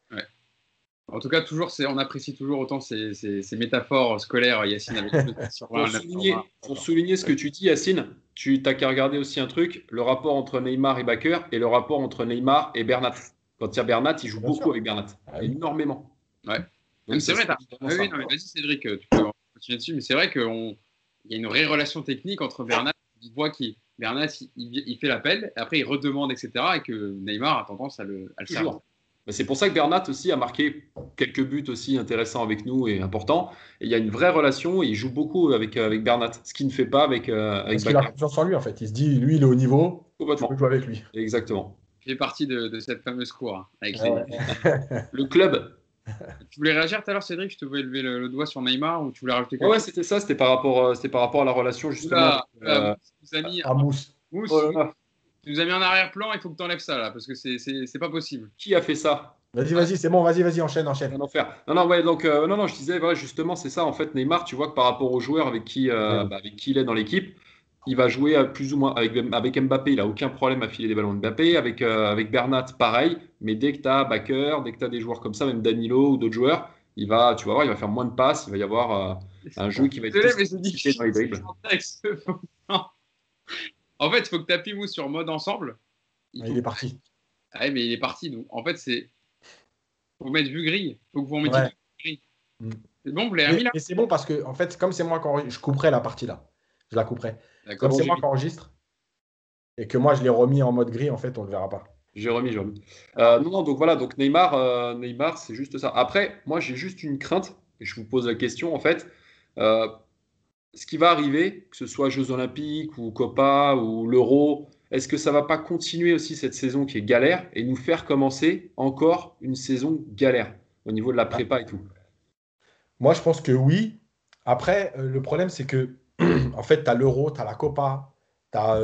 En tout cas, toujours, on apprécie toujours autant ces, ces- ces métaphores scolaires, Yacine, avec le sur Pour 20, souligner, 9, pour souligner ce que tu dis, Yacine, tu t'as qu'à regarder aussi un truc, le rapport entre Neymar et Baker et le rapport entre Neymar et Bernat. Quand il y a Bernat, il joue Bien beaucoup sûr. avec Bernat, Ah oui. énormément. Ouais. C'est vrai, Oui, non, mais vas-y, Cédric, tu peux continuer dessus. Mais c'est vrai qu'il y a une vraie relation technique entre Bernat, il voit qu'il Bernat, il, fait l'appel, après il redemande, etc. Et que Neymar a tendance à le, à le Toujours. servir. Mais c'est pour ça que Bernat aussi a marqué quelques buts aussi intéressants avec nous et importants. Et il y a une vraie relation et il joue beaucoup avec, avec Bernat, ce qu'il ne fait pas avec, euh, avec Parce qu'il a confiance en lui, en fait. Il se dit, lui, il est au niveau, je Complètement. peux jouer avec lui. Exactement. Fait partie de, de cette fameuse cour. hein, avec les- Ouais. Le club. Tu voulais réagir tout à l'heure, Cédric? Je te voulais lever le, le doigt sur Neymar ou tu voulais rajouter quelque Ouais, ouais, chose c'était ça, c'était par, rapport, euh, c'était par rapport à la relation justement. Euh, oula, Mousse nous a mis, À Mousse. Mousse, oh là là, tu nous as mis en arrière-plan, il faut que tu enlèves ça là, parce que c'est- c'est c'est pas possible. qui a fait ça? Vas-y, vas-y, c'est bon, vas-y, vas-y, enchaîne, enchaîne. Un enfer. Non, non, ouais, donc, euh, non, non, je disais, voilà, justement, c'est ça. En fait, Neymar, tu vois que par rapport aux joueurs avec qui, euh, bah, avec qui il est dans l'équipe, il va jouer euh, plus ou moins avec, avec Mbappé. Il a aucun problème à filer des ballons de Mbappé. Avec, euh, avec Bernat, pareil. Mais dès que tu as Baker, dès que tu as des joueurs comme ça, même Danilo ou d'autres joueurs, il va, tu vas voir, il va faire moins de passes. Il va y avoir euh, un jeu qui va être Désolé, mais dans les dribbles. En fait, il faut que tu appuies sur mode ensemble. Il, Ah, faut- Il est parti. Ah ouais, mais il est parti. Donc, en fait, c'est. faut mettre vue grille. faut que vous remettiez Ouais. vue grille. Mm. C'est bon, vous l'avez remis Mais, là? mais c'est bon parce que, en fait, comme c'est moi qui enregistre, je couperai la partie là. Je la couperai. Comme c'est moi qui enregistre et que moi je l'ai remis en mode gris, en fait, on ne le verra pas. J'ai remis, j'ai remis. Euh, non, non, donc voilà, donc Neymar, euh, Neymar, c'est juste ça. Après, moi, j'ai juste une crainte, et je vous pose la question, en fait. Euh, ce qui va arriver, que ce soit Jeux Olympiques ou Copa ou l'Euro, est-ce que ça va pas continuer aussi cette saison qui est galère et nous faire commencer encore une saison galère au niveau de la prépa et tout? Moi, je pense que oui. Après, le problème, c'est que, en fait, tu as l'Euro, tu as la Copa, tu as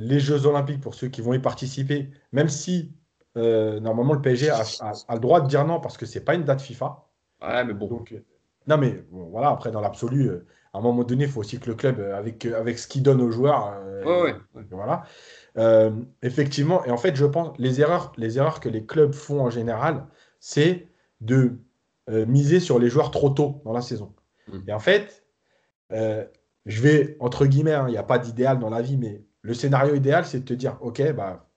les Jeux Olympiques pour ceux qui vont y participer, même si euh, normalement le PSG a, a- a le droit de dire non parce que c'est pas une date FIFA. Ouais, mais bon. Donc, euh, non, mais bon, voilà, après, dans l'absolu, euh, à un moment donné, il faut aussi que le club, euh, avec, euh, avec ce qu'il donne aux joueurs, euh, Ouais, ouais. voilà. Euh, effectivement, et en fait, je pense, les erreurs, les erreurs que les clubs font en général, c'est de euh, miser sur les joueurs trop tôt dans la saison. Mm. Et en fait, euh, je vais, entre guillemets, hein, il n'y a pas d'idéal dans la vie, mais le scénario idéal, c'est de te dire, OK, bah,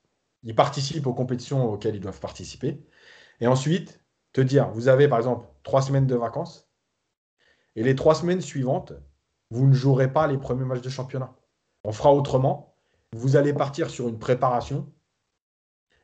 ils participent aux compétitions auxquelles ils doivent participer. Et ensuite, te dire, vous avez par exemple trois semaines de vacances, et les trois semaines suivantes, vous ne jouerez pas les premiers matchs de championnat. On fera autrement. Vous allez partir sur une préparation,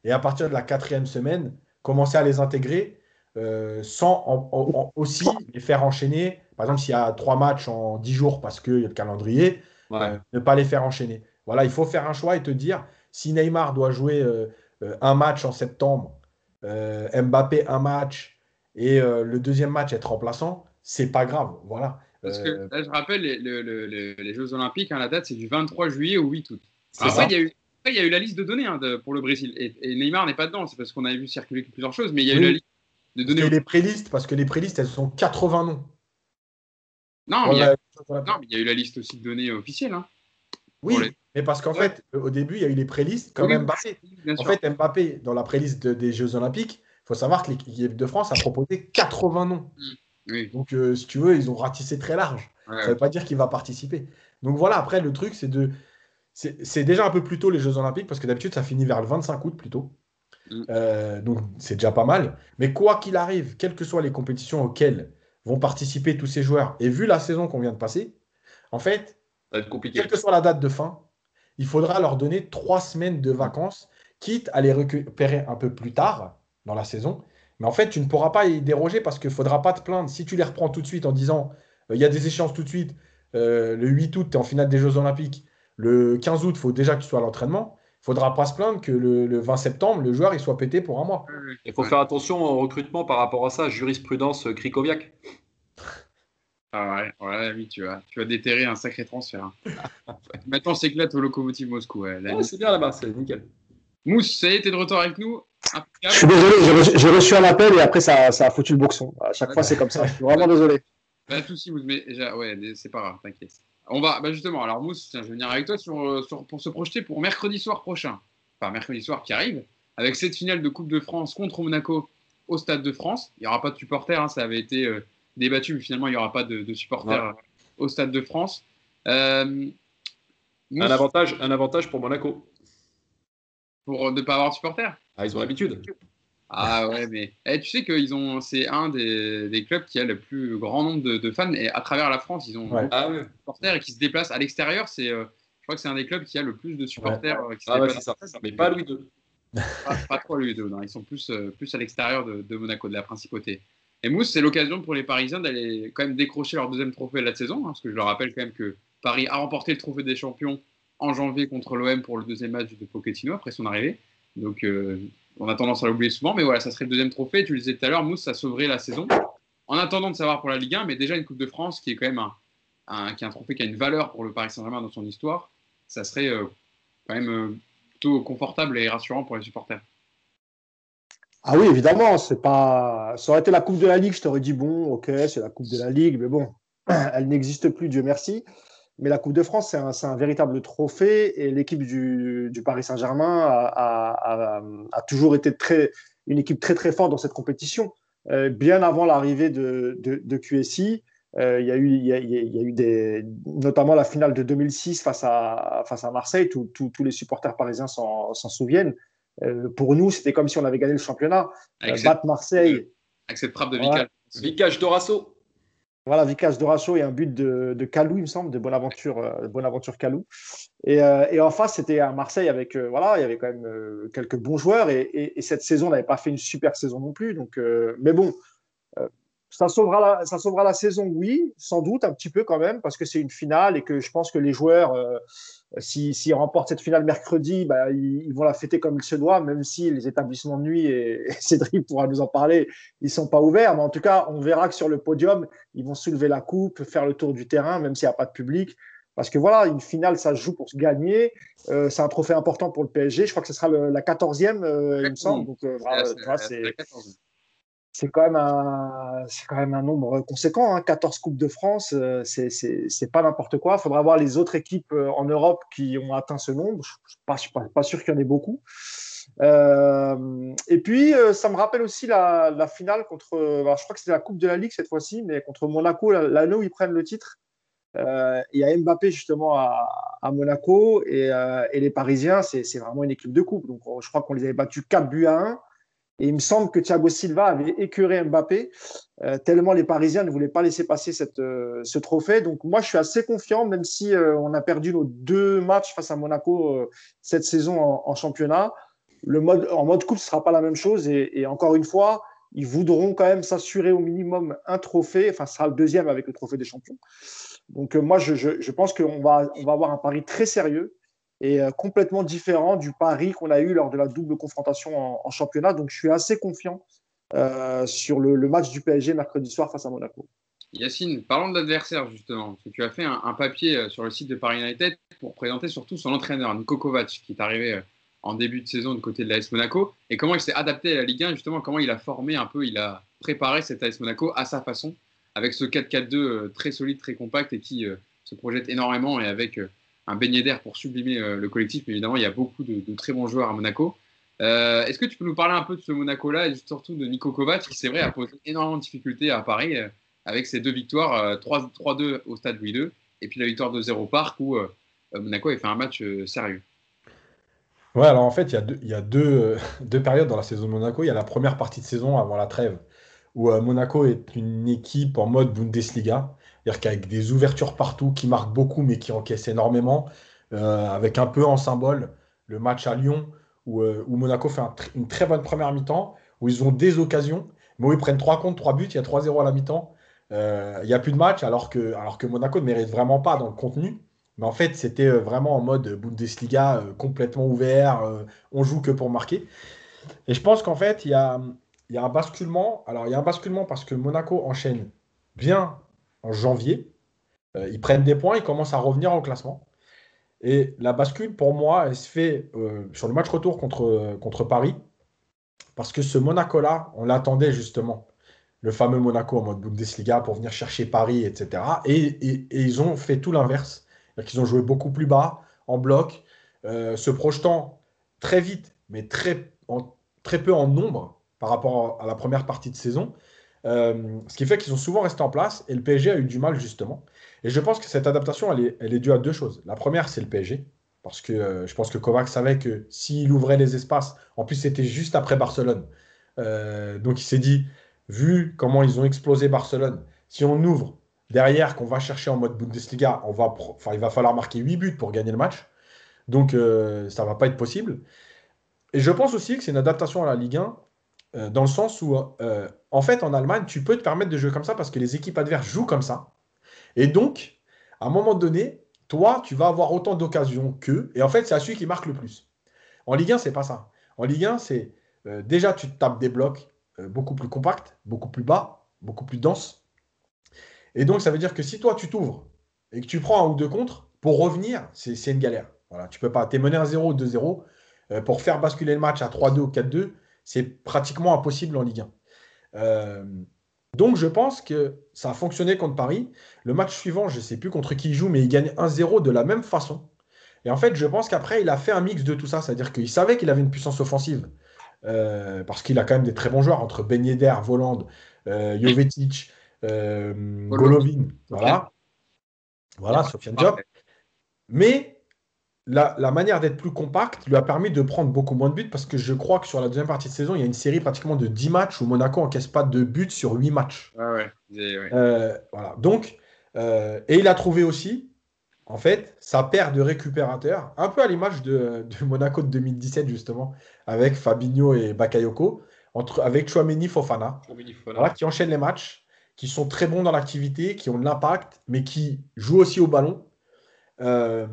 et à partir de la quatrième semaine, commencer à les intégrer euh, sans aussi les faire enchaîner. Par exemple, s'il y a trois matchs en dix jours parce qu'il y a le calendrier, Ouais. euh, ne pas les faire enchaîner. Voilà, il faut faire un choix et te dire si Neymar doit jouer euh, euh, un match en septembre, euh, Mbappé un match et le deuxième match être remplaçant, c'est pas grave. Voilà. Parce que là, je rappelle, les, le- le- le- les Jeux Olympiques, hein, la date, c'est du 23 juillet au 8 août. Après, il y, a eu, après, il y a eu la liste de données hein, de- pour le Brésil. Et, et Neymar n'est pas dedans. C'est parce qu'on avait vu circuler plusieurs choses. Mais il y a eu la liste de parce données. que les prélistes, parce que les prélistes, elles sont 80 noms. Non, mais il y a, eu la liste aussi de données officielles. hein. Oui, les- mais parce qu'en Ouais. fait, au début, il y a eu les prélistes comme Oui, Mbappé. En sûr. fait, Mbappé, dans la préliste de- des Jeux Olympiques, il faut savoir que l'équipe de France a proposé 80 noms. Oui. Donc, euh, si tu veux, ils ont ratissé très large. Ouais, Ça ne veut pas dire qu'il va participer. Donc voilà, après, le truc, c'est de. C'est déjà un peu plus tôt les Jeux Olympiques, parce que d'habitude, ça finit vers le 25 août plutôt. Mm. donc c'est déjà pas mal. Mais quoi qu'il arrive, quelles que soient les compétitions auxquelles vont participer tous ces joueurs, et vu la saison qu'on vient de passer, en fait, quelle que soit la date de fin, il faudra leur donner trois semaines de vacances, quitte à les récupérer un peu plus tard dans la saison. Mais en fait, tu ne pourras pas y déroger parce qu'il ne faudra pas te plaindre. Si tu les reprends tout de suite en disant euh, il y a des échéances tout de suite, euh, le 8 août, tu es en finale des Jeux Olympiques, le 15 août, il faut déjà que tu sois à l'entraînement. Il ne faudra pas se plaindre que le, 20 septembre, le joueur il soit pété pour un mois. Il faut faire attention au recrutement par rapport à ça, jurisprudence Krikoviak. Ah ouais, ouais, oui, tu vas, tu vas déterrer un sacré transfert. Hein. Maintenant, c'est éclate au locomotive Moscou. Ouais, c'est bien là-bas, c'est nickel. Mousse, ça y est, t'es de retour avec nous. Je suis désolé, j'ai reçu, un appel et après ça, ça a foutu le boxon. À chaque fois, c'est comme ça. Je suis vraiment désolé. Pas de soucis, Mousse, mais ouais, c'est pas grave, t'inquiète. On va, bah justement, alors Mousse, tiens, je vais venir avec toi sur, sur, pour se projeter pour mercredi soir prochain. Enfin, mercredi soir qui arrive, avec cette finale de Coupe de France contre Monaco au Stade de France. Il n'y aura pas de supporters, hein, ça avait été. Euh, débattu, mais finalement, il n'y aura pas de, supporters euh, au Stade de France. Euh, un, avantage, un avantage pour Monaco. Pour ne pas avoir de supporters? Ah, ils ont l'habitude. Ah ouais, mais eh, tu sais que ont, c'est un des, clubs qui a le plus grand nombre de, fans et à travers la France, ils ont ah, supporters et qui se déplacent à l'extérieur. C'est, euh, je crois que c'est un des clubs qui a le plus de supporters. ah ouais, c'est ça. Mais pas Louis II. Pas, trop Louis II, non. Ils sont plus, plus à l'extérieur de, de, Monaco, de la principauté. Et Mousse, c'est l'occasion pour les Parisiens d'aller quand même décrocher leur deuxième trophée de la saison, hein, parce que je leur rappelle quand même que Paris a remporté le trophée des champions en janvier contre l'OM pour le deuxième match de Pochettino après son arrivée. Donc euh, on a tendance à l'oublier souvent, mais voilà, ça serait le deuxième trophée. Tu le disais tout à l'heure, Mousse, ça sauverait la saison. En attendant de savoir pour la Ligue 1, mais déjà une Coupe de France qui est quand même un, trophée qui a une valeur pour le Paris Saint-Germain dans son histoire, ça serait euh, quand même euh, plutôt confortable et rassurant pour les supporters. Ah oui, évidemment, c'est pas. Ça aurait été la Coupe de la Ligue, je t'aurais dit bon, ok, c'est la Coupe de la Ligue, mais bon, elle n'existe plus, Dieu merci. Mais la Coupe de France, c'est un, véritable trophée et l'équipe du, Paris Saint-Germain a, toujours été très, une équipe très très forte dans cette compétition. Euh, bien avant l'arrivée de, QSI, euh, il, y a eu, il, y a, eu des, notamment la finale de 2006 face à, face à Marseille, tous les supporters parisiens s'en souviennent. Euh, pour nous, c'était comme si on avait gagné le championnat. Avec battre Marseille. Avec cette frappe de Vicage. Vicage Dorasso. Voilà, Vicage Dorasso et un but de, de Calou, il me semble, de Bonaventure, euh, Bonaventure Calou. Et, et, en face, c'était à Marseille avec, voilà, il y avait quand même quelques bons joueurs et, et, cette saison n'avait pas fait une super saison non plus. Donc, mais bon, ça sauvera, la, ça sauvera la saison, oui, sans doute, un petit peu quand même, parce que c'est une finale et que je pense que les joueurs, euh, s'ils remportent cette finale mercredi, bah, ils, vont la fêter comme il se doit, même si les établissements de nuit, et, Cédric pourra nous en parler, ils ne sont pas ouverts. Mais en tout cas, on verra que sur le podium, ils vont soulever la coupe, faire le tour du terrain, même s'il n'y a pas de public. Parce que voilà, une finale, ça se joue pour se gagner. Euh, c'est un trophée important pour le PSG. Je crois que ce sera la 14e, euh, il me semble. Donc, c'est c'est quand, même un, quand même un nombre conséquent. 14 hein. Coupes de France, euh, c'est pas n'importe quoi. Il faudra voir les autres équipes euh, en Europe qui ont atteint ce nombre. Je ne suis pas, sûr qu'il y en ait beaucoup. Euh, et puis, ça me rappelle aussi la, finale contre, je crois que c'était la Coupe de la Ligue cette fois-ci, mais contre Monaco, l'anneau où ils prennent le titre. il y a Mbappé justement à, Monaco et, et, les Parisiens, c'est vraiment une équipe de coupe. Donc, je crois qu'on les avait battus 4 buts à 1. Et il me semble que Thiago Silva avait écœuré Mbappé, euh, tellement les Parisiens ne voulaient pas laisser passer cette, euh, ce trophée. Donc moi, je suis assez confiant, même si euh, on a perdu nos deux matchs face à Monaco cette saison en, championnat. Le mode, en mode coupe, ce ne sera pas la même chose. Et, encore une fois, ils voudront quand même s'assurer au minimum un trophée. Enfin, ce sera le deuxième avec le trophée des champions. Donc moi, je, je, je pense qu'on va, on va avoir un pari très sérieux et euh, complètement différent du pari qu'on a eu lors de la double confrontation en, championnat. Donc je suis assez confiant euh, sur le, match du PSG mercredi soir face à Monaco. Yacine, parlons de l'adversaire justement. tu as fait un, papier euh, sur le site de Paris United pour présenter surtout son entraîneur, Niko Kovac, qui est arrivé en début de saison de côté de l'AS Monaco, et comment il s'est adapté à la Ligue 1, justement, comment il a formé un peu, il a préparé cet AS Monaco à sa façon, avec ce 4-4-2 très solide, très compact et qui se projette énormément et avec un beignet d'air pour sublimer euh, le collectif. Mais évidemment, il y a beaucoup de, très bons joueurs à Monaco. Euh, est-ce que tu peux nous parler un peu de ce Monaco-là et surtout de Nico Kovac, qui c'est vrai a posé énormément de difficultés à Paris euh, avec ses deux victoires, 3-2 au stade Louis II et puis la victoire de 0 Parc où Monaco a fait un match sérieux. Ouais, alors en fait, il y a, deux, deux, deux périodes dans la saison de Monaco. Il y a la première partie de saison avant la trêve, où euh, Monaco est une équipe en mode Bundesliga, c'est-à-dire qu'avec des ouvertures partout, qui marquent beaucoup, mais qui encaissent énormément, euh, avec un peu en symbole le match à Lyon, où, euh, Monaco fait une très bonne première mi-temps, où ils ont des occasions, mais où ils prennent 3 contre 3 buts, il y a 3-0 à la mi-temps. Euh, il n'y a plus de match, alors que, alors que Monaco ne mérite vraiment pas dans le contenu. Mais en fait, c'était vraiment en mode Bundesliga complètement ouvert. on joue que pour marquer. Et je pense qu'en fait, il y a, il y a un basculement. Alors, il y a un basculement parce que Monaco enchaîne bien en janvier. Euh, ils prennent des points, ils commencent à revenir au classement. Et la bascule, pour moi, elle se fait euh, sur le match retour contre, contre Paris. Parce que ce Monaco-là, on l'attendait justement. Le fameux Monaco en mode Bundesliga pour venir chercher Paris, etc. Et, et- et ils ont fait tout l'inverse. Qu'ils ont joué beaucoup plus bas, en bloc, euh, se projetant très vite, mais très, en- très peu en nombre par rapport à la première partie de saison. Euh, ce qui fait qu'ils ont souvent resté en place et le PSG a eu du mal justement. Et je pense que cette adaptation, elle est, due à deux choses. La première, c'est le PSG. Parce que euh, je pense que Kovac savait que s'il ouvrait les espaces, en plus c'était juste après Barcelone. Euh, donc il s'est dit, vu comment ils ont explosé Barcelone, si on ouvre derrière, qu'on va chercher en mode Bundesliga, il va falloir marquer 8 buts pour gagner le match. Donc ça ne va pas être possible. Et je pense aussi que c'est une adaptation à la Ligue 1, euh, dans le sens où, euh, en fait, en Allemagne, tu peux te permettre de jouer comme ça parce que les équipes adverses jouent comme ça. Et donc, à un moment donné, toi, tu vas avoir autant d'occasions qu'eux. Et en fait, c'est à celui qui marque le plus. En Ligue 1, c'est pas ça. En Ligue 1, c'est euh, déjà, tu tapes des blocs beaucoup plus compacts, beaucoup plus bas, beaucoup plus denses. Et donc, ça veut dire que si toi, tu t'ouvres et que tu prends un ou deux contre, pour revenir, c'est une galère. Voilà, tu peux pas. Tu es mené à 0 ou 2-0. euh, pour faire basculer le match à 3-2 ou 4-2, c'est pratiquement impossible en Ligue 1. Euh, donc, je pense que ça a fonctionné contre Paris. Le match suivant, je ne sais plus contre qui il joue, mais il gagne 1-0 de la même façon. Et en fait, je pense qu'après, il a fait un mix de tout ça. C'est-à-dire qu'il savait qu'il avait une puissance offensive. euh, parce qu'il a quand même des très bons joueurs entre Ben Yedder, Voland, euh, Jovetic, euh, Golovin. Voilà. Voilà, Sofiane Diop. Mais la, la manière d'être plus compact lui a permis de prendre beaucoup moins de buts parce que je crois que sur la deuxième partie de saison, il y a une série pratiquement de 10 matchs où Monaco encaisse pas de buts sur 8 matchs. Ouais, ouais. Et, ouais. Euh, voilà. Donc, euh, et il a trouvé aussi, en fait, sa paire de récupérateurs, un peu à l'image de, de Monaco de 2017, justement, avec Fabinho et Bakayoko, entre, avec Chouameni Fofana, voilà, qui enchaînent les matchs, qui sont très bons dans l'activité, qui ont de l'impact, mais qui jouent aussi au ballon. Euh,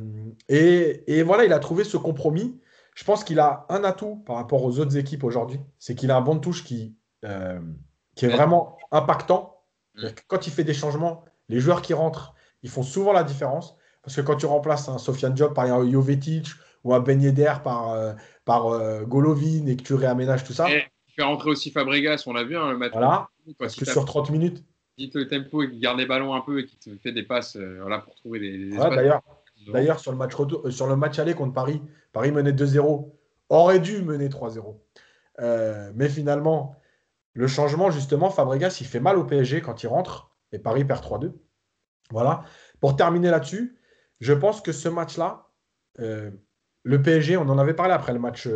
et, et voilà, il a trouvé ce compromis. Je pense qu'il a un atout par rapport aux autres équipes aujourd'hui, c'est qu'il a un bon de touche qui, euh, qui est vraiment impactant. Mm. Quand il fait des changements, les joueurs qui rentrent, ils font souvent la différence. Parce que quand tu remplaces un Sofiane Diop par un Jovetic ou un Ben Yedder par, euh, par Golovin et que tu réaménages tout ça, Et faire rentrer aussi Fabregas, on l'a vu, hein, le match. voilà, parce que sur 30 minutes, vite le tempo et qu'il garde les ballons un peu et qu'il te fait des passes euh, voilà, pour trouver des, des Ouais, espaces. d'ailleurs, D'ailleurs, sur le match retour, euh, sur le match aller contre Paris, Paris menait 2-0, aurait dû mener 3-0. Euh, mais finalement, le changement, justement, Fabregas, il fait mal au PSG quand il rentre et Paris perd 3-2. Voilà. Pour terminer là-dessus, je pense que ce match-là, euh, le PSG, on en avait parlé après le match.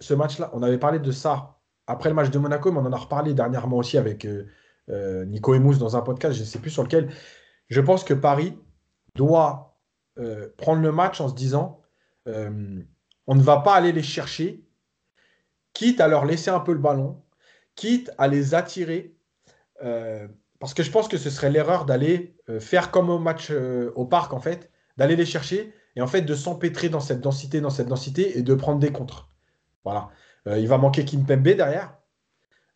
ce match-là, on avait parlé de ça après le match de Monaco, mais on en a reparlé dernièrement aussi avec Nico Emous dans un podcast, je ne sais plus sur lequel. Je pense que Paris doit euh, prendre le match en se disant euh, on ne va pas aller les chercher, quitte à leur laisser un peu le ballon, quitte à les attirer. euh, parce que je pense que ce serait l'erreur d'aller euh, faire comme au match euh, au parc, en fait, d'aller les chercher et en fait de s'empêtrer dans cette densité, dans cette densité et de prendre des contres. Voilà. Euh, il va manquer Kimpembe derrière.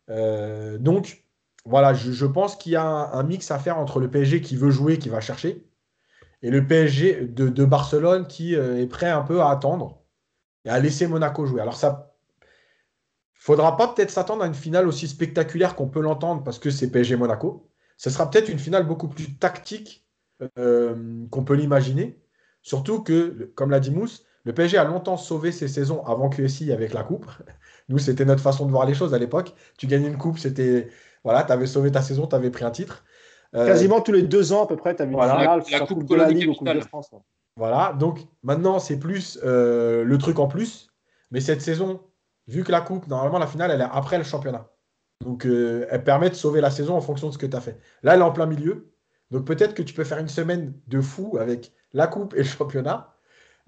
Euh, donc, voilà, je, pense qu'il y a un, mix à faire entre le PSG qui veut jouer, qui va chercher, et le PSG de, de Barcelone qui euh, est prêt un peu à attendre et à laisser Monaco jouer. Alors ça, faudra pas peut-être s'attendre à une finale aussi spectaculaire qu'on peut l'entendre parce que c'est PSG Monaco. Ce sera peut-être une finale beaucoup plus tactique euh, qu'on peut l'imaginer. Surtout que, comme l'a dit Mousse, le PSG a longtemps sauvé ses saisons avant QSI avec la coupe. Nous, c'était notre façon de voir les choses à l'époque. Tu gagnais une coupe, c'était voilà, tu avais sauvé ta saison, tu avais pris un titre. Euh, Quasiment tous les deux ans à peu près, tu as vu Voilà. une finale, La- Coupe Coupe de la Ligue ou Coupe de. France. ouais. Voilà, donc maintenant c'est plus euh, le truc en plus. Mais cette saison, vu que la coupe, normalement, la finale, elle est après le championnat. Donc, euh, elle permet de sauver la saison en fonction de ce que tu as fait. Là, elle est en plein milieu. Donc, peut-être que tu peux faire une semaine de fou avec la coupe et le championnat.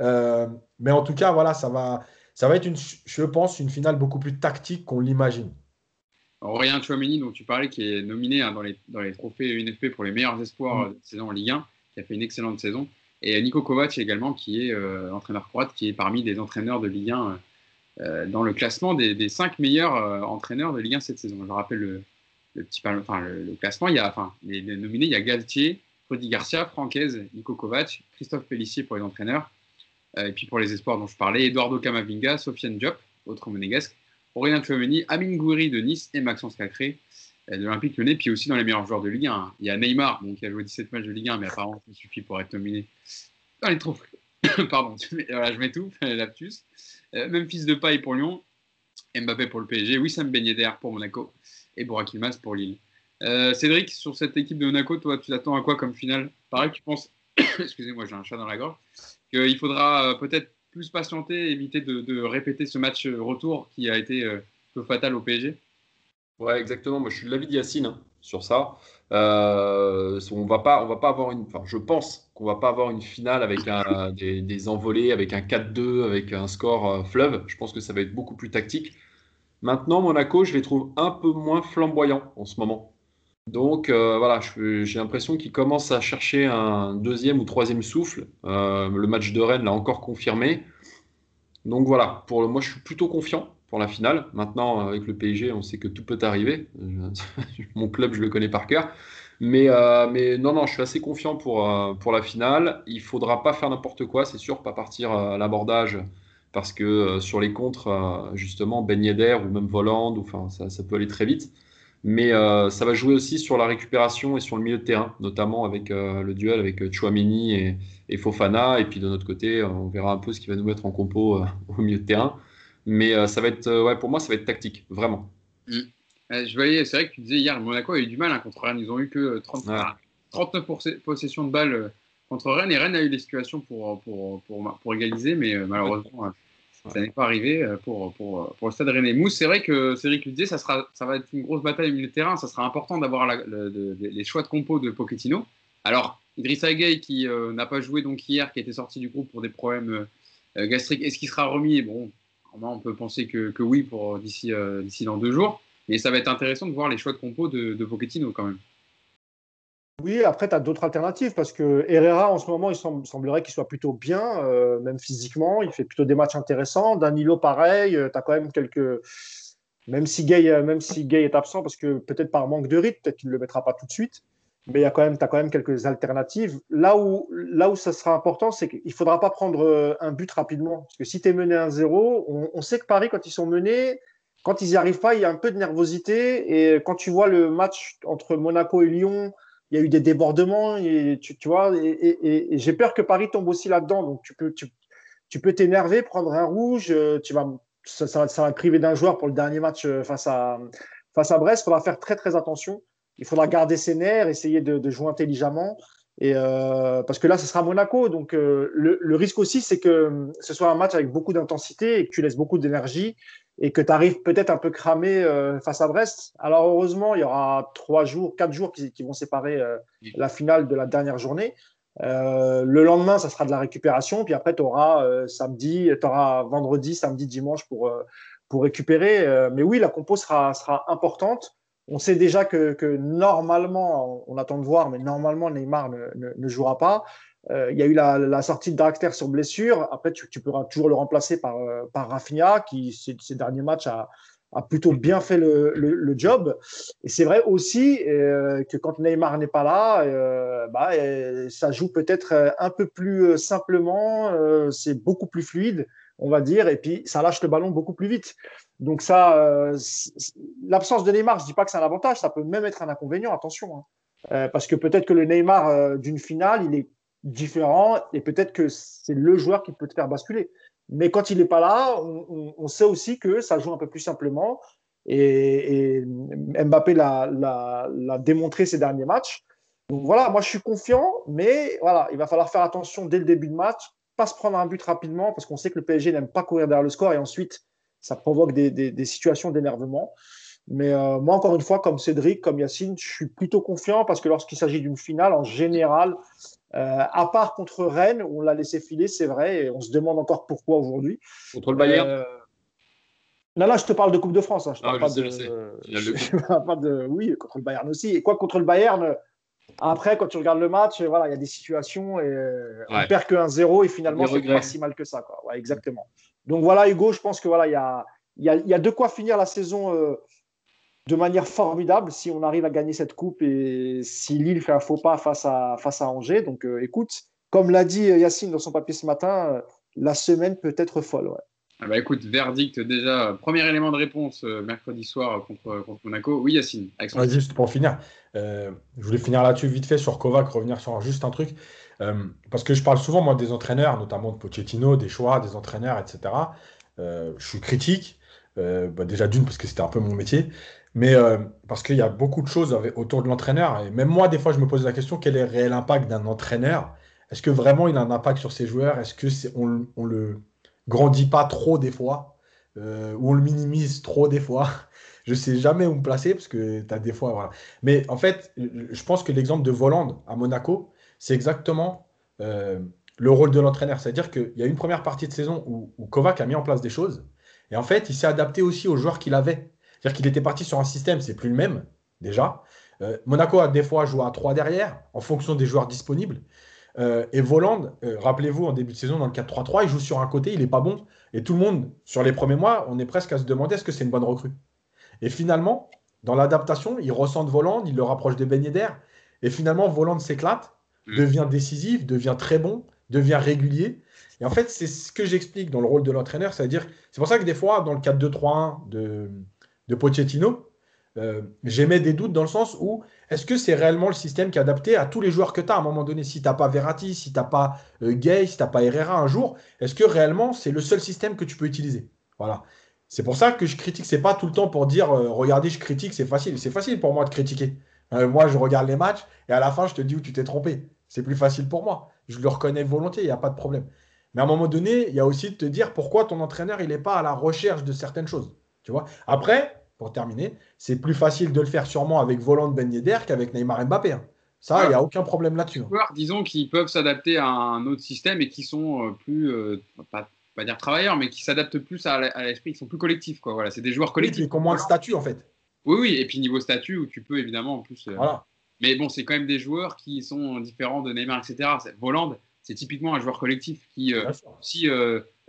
Euh, mais en tout cas, voilà, ça va, ça va être, une, je pense, une finale beaucoup plus tactique qu'on l'imagine. Aurélien Chouameni, dont tu parlais, qui est nominé hein, dans, les, dans les trophées UNFP pour les meilleurs espoirs mm. de saison en Ligue 1, qui a fait une excellente saison. Et Nico Kovac également, qui est euh, entraîneur croate, qui est parmi des entraîneurs de Ligue 1 euh, dans le classement des, des cinq meilleurs euh, entraîneurs de Ligue 1 cette saison. Je rappelle le, petit, enfin, le, classement. Il y a, enfin, les, nominés, il y a Galtier, Rudy Garcia, Francaise, Nico Kovac, Christophe Pellissier pour les entraîneurs. et puis pour les espoirs dont je parlais, Eduardo Camavinga, Sofiane Diop, autre monégasque, Aurélien Tchouameni, Amine Gouiri de Nice et Maxence Cacré de l'Olympique Lyonnais. Puis aussi dans les meilleurs joueurs de Ligue 1, il y a Neymar, qui a joué 17 matchs de Ligue 1, mais apparemment ça suffit pour être nominé dans les trophées. Pardon, voilà, je m'étouffe, lapsus. Euh, Memphis de paille pour Lyon, Mbappé pour le PSG, Wissam Ben Yedder pour Monaco et Burak pour Lille. Euh, Cédric, sur cette équipe de Monaco, toi, tu t'attends à quoi comme finale? Pareil, tu penses, excusez-moi, j'ai un chat dans la gorge, qu'il faudra euh, peut-être plus patienter, éviter de, répéter ce match retour qui a été peu fatal au PSG Ouais, exactement. Moi, je suis de l'avis d'Yacine hein, sur ça. Euh, on va pas, on va pas avoir une. Enfin, je pense qu'on va pas avoir une finale avec des, envolées, avec un 4-2, avec un score euh, fleuve. Je pense que ça va être beaucoup plus tactique. Maintenant, Monaco, je les trouve un peu moins flamboyants en ce moment. Donc euh, voilà, j'ai l'impression qu'ils commencent à chercher un deuxième ou troisième souffle. le match de Rennes l'a encore confirmé. Donc voilà, pour moi, je suis plutôt confiant pour la finale. Maintenant, avec le PSG, on sait que tout peut arriver. Mon club, je le connais par cœur. Mais, euh, non, non, je suis assez confiant pour, euh, pour la finale. Il faudra pas faire n'importe quoi, c'est sûr, pas partir à l'abordage. Parce que euh, sur les contres, justement, Ben Yedder ou même Voland, enfin, ça, peut aller très vite. Mais ça va jouer aussi sur la récupération et sur le milieu de terrain, notamment avec le duel avec Chouamini et, et, Fofana. Et puis de notre côté, on verra un peu ce qui va nous mettre en compo au milieu de terrain. Mais euh, ça va être, euh, ouais, pour moi, ça va être tactique, vraiment. Mm. Euh, je voyais, c'est vrai que tu disais hier, Monaco a eu du mal hein, contre Rennes. Ils ont eu que 30, 39 possessions de balles contre Rennes et Rennes a eu des situations pour, pour, pour, pour égaliser, mais malheureusement, ça n'est pas arrivé pour, pour, pour, le stade Rennais. Mousse, c'est vrai que Cédric le disait, ça, sera, ça va être une grosse bataille au milieu de terrain. Ça sera important d'avoir les choix de compo de Pochettino. Alors, Idrissa Gueye, qui n'a pas joué donc hier, qui a été sorti du groupe pour des problèmes gastriques, est-ce qu'il sera remis? Bon, on peut penser que, oui pour d'ici euh, dans deux jours. Mais ça va être intéressant de voir les choix de compo de, de Pochettino quand même. Oui, après, tu as d'autres alternatives parce que Herrera, en ce moment, il semblerait qu'il soit plutôt bien, euh, même physiquement. Il fait plutôt des matchs intéressants. Danilo, pareil. Euh, tu as quand même quelques. Même si, Gay, même si Gay est absent, parce que peut-être par manque de rythme, peut-être qu'il ne le mettra pas tout de suite mais il y a quand même, tu as quand même quelques alternatives. Là où, là où ça sera important, c'est qu'il ne faudra pas prendre euh, un but rapidement. Parce que si tu es mené 1-0, on, sait que Paris, quand ils sont menés, quand ils n'y arrivent pas, il y a un peu de nervosité. Et quand tu vois le match entre Monaco et Lyon, il y a eu des débordements, et, tu, vois, et, j'ai peur que Paris tombe aussi là-dedans. Donc tu peux, tu, peux t'énerver, prendre un rouge, euh, tu vas, ça, va priver d'un joueur pour le dernier match euh, face à, face à Brest. Il faudra faire très très attention il faudra garder ses nerfs, essayer de, jouer intelligemment. Et euh, parce que là, ce sera Monaco. Donc, euh, le, risque aussi, c'est que ce soit un match avec beaucoup d'intensité et que tu laisses beaucoup d'énergie et que tu arrives peut-être un peu cramé euh, face à Brest. Alors, heureusement, il y aura trois jours, quatre jours qui, vont séparer la finale de la dernière journée. le lendemain, ça sera de la récupération. Puis après, tu auras samedi, tu auras vendredi, samedi, dimanche pour, pour récupérer. mais oui, la compo sera, sera importante. On sait déjà que, normalement, on attend de voir, mais normalement, Neymar ne, jouera pas. Euh, il y a eu la, sortie de Draxler sur blessure. Après, tu, pourras toujours le remplacer par, euh, par Rafinha, qui ces, derniers matchs a, plutôt bien fait le, job. Et c'est vrai aussi euh, que quand Neymar n'est pas là, bah, ça joue peut-être un peu plus simplement, c'est beaucoup plus fluide on va dire, et puis ça lâche le ballon beaucoup plus vite. Donc ça, euh, l'absence de Neymar, je dis pas que c'est un avantage, ça peut même être un inconvénient, attention, hein. euh, parce que peut-être que le Neymar euh, d'une finale, il est différent, et peut-être que c'est le joueur qui peut te faire basculer. Mais quand il n'est pas là, on, sait aussi que ça joue un peu plus simplement, et, Mbappé l'a démontré ces derniers matchs. Donc voilà, moi je suis confiant, mais voilà, il va falloir faire attention dès le début de match pas se prendre un but rapidement parce qu'on sait que le PSG n'aime pas courir derrière le score et ensuite ça provoque des, situations d'énervement. Mais euh, moi, encore une fois, comme Cédric, comme Yacine, je suis plutôt confiant parce que lorsqu'il s'agit d'une finale, en général, euh, à part contre Rennes, on l'a laissé filer, c'est vrai, et on se demande encore pourquoi aujourd'hui. Contre le Bayern euh, Non, là, je te parle de Coupe de France. Hein. Je ah, parle pas, de... Je pas de. Oui, contre le Bayern aussi. Et quoi, contre le Bayern, après, quand tu regardes le match, voilà, il y a des situations et euh, on perd que 1-0 et finalement, c'est pas si mal que ça. Quoi. Ouais, exactement. Donc voilà, Hugo, je pense que voilà, il y a, y, a, y a, de quoi finir la saison euh, de manière formidable si on arrive à gagner cette coupe et si Lille fait un faux pas face à, face à Angers. Donc euh, écoute, comme l'a dit Yacine dans son papier ce matin, la semaine peut être folle. Ouais. Ah bah écoute, verdict déjà, premier élément de réponse euh, mercredi soir contre, contre, Monaco. Oui, Yacine. juste pour finir, euh, je voulais finir là-dessus vite fait sur Kovac, revenir sur juste un truc. Euh, parce que je parle souvent, moi, des entraîneurs, notamment de Pochettino, des choix, des entraîneurs, etc. je suis critique, bah déjà d'une, parce que c'était un peu mon métier, mais parce qu'il y a beaucoup de choses autour de l'entraîneur. Et même moi, des fois, je me pose la question quel est le réel impact d'un entraîneur? Est-ce que vraiment il a un impact sur ses joueurs? Est-ce que on, on le grandit pas trop des fois, euh, ou on le minimise trop des fois? je sais jamais où me placer parce que tu as des fois. Voilà. Mais en fait, je pense que l'exemple de Voland à Monaco, c'est exactement euh, le rôle de l'entraîneur. C'est-à-dire qu'il y a une première partie de saison où, Kovac a mis en place des choses. Et en fait, il s'est adapté aussi aux joueurs qu'il avait. C'est-à-dire qu'il était parti sur un système, c'est plus le même, déjà. Euh, Monaco a des fois joué à 3 derrière, en fonction des joueurs disponibles. Euh, et Voland, euh, rappelez-vous, en début de saison, dans le 4-3-3, il joue sur un côté, il n'est pas bon. Et tout le monde, sur les premiers mois, on est presque à se demander est-ce que c'est une bonne recrue? Et finalement, dans l'adaptation, il ressent Voland, il le rapproche des beignets d'air. Et finalement, Voland s'éclate, mm. devient décisif, devient très bon, devient régulier. Et en fait, c'est ce que j'explique dans le rôle de l'entraîneur. C'est-à-dire, c'est pour ça que des fois, dans le 4-2-3-1 de, de Pochettino, euh, j'émets des doutes dans le sens où est-ce que c'est réellement le système qui est adapté à tous les joueurs que tu as à un moment donné Si tu n'as pas Verratti, si tu n'as pas euh, Gay, si tu n'as pas Herrera un jour, est-ce que réellement c'est le seul système que tu peux utiliser? Voilà. C'est pour ça que je critique. C'est pas tout le temps pour dire euh, regardez, je critique, c'est facile. C'est facile pour moi de critiquer. moi, je regarde les matchs et à la fin, je te dis où tu t'es trompé. C'est plus facile pour moi. Je le reconnais volontiers, il n'y a pas de problème. Mais à un moment donné, il y a aussi de te dire pourquoi ton entraîneur, il n'est pas à la recherche de certaines choses. Tu vois Après, pour terminer, c'est plus facile de le faire sûrement avec Volant Ben Yedder qu'avec Neymar Mbappé. Hein. Ça, il n'y a aucun problème là-dessus. Hein. Disons qu'ils peuvent s'adapter à un autre système et qui sont euh, plus, euh, pas, pas, dire travailleurs, mais qui s'adaptent plus à, l'esprit, qui sont plus collectifs. Quoi. Voilà, c'est des joueurs collectifs. Oui, qui ont moins de statut en fait. Oui, oui, et puis niveau statut, où tu peux évidemment en plus. Euh, voilà. Mais bon, c'est quand même des joueurs qui sont différents de Neymar, etc. Voland, c'est typiquement un joueur collectif qui aussi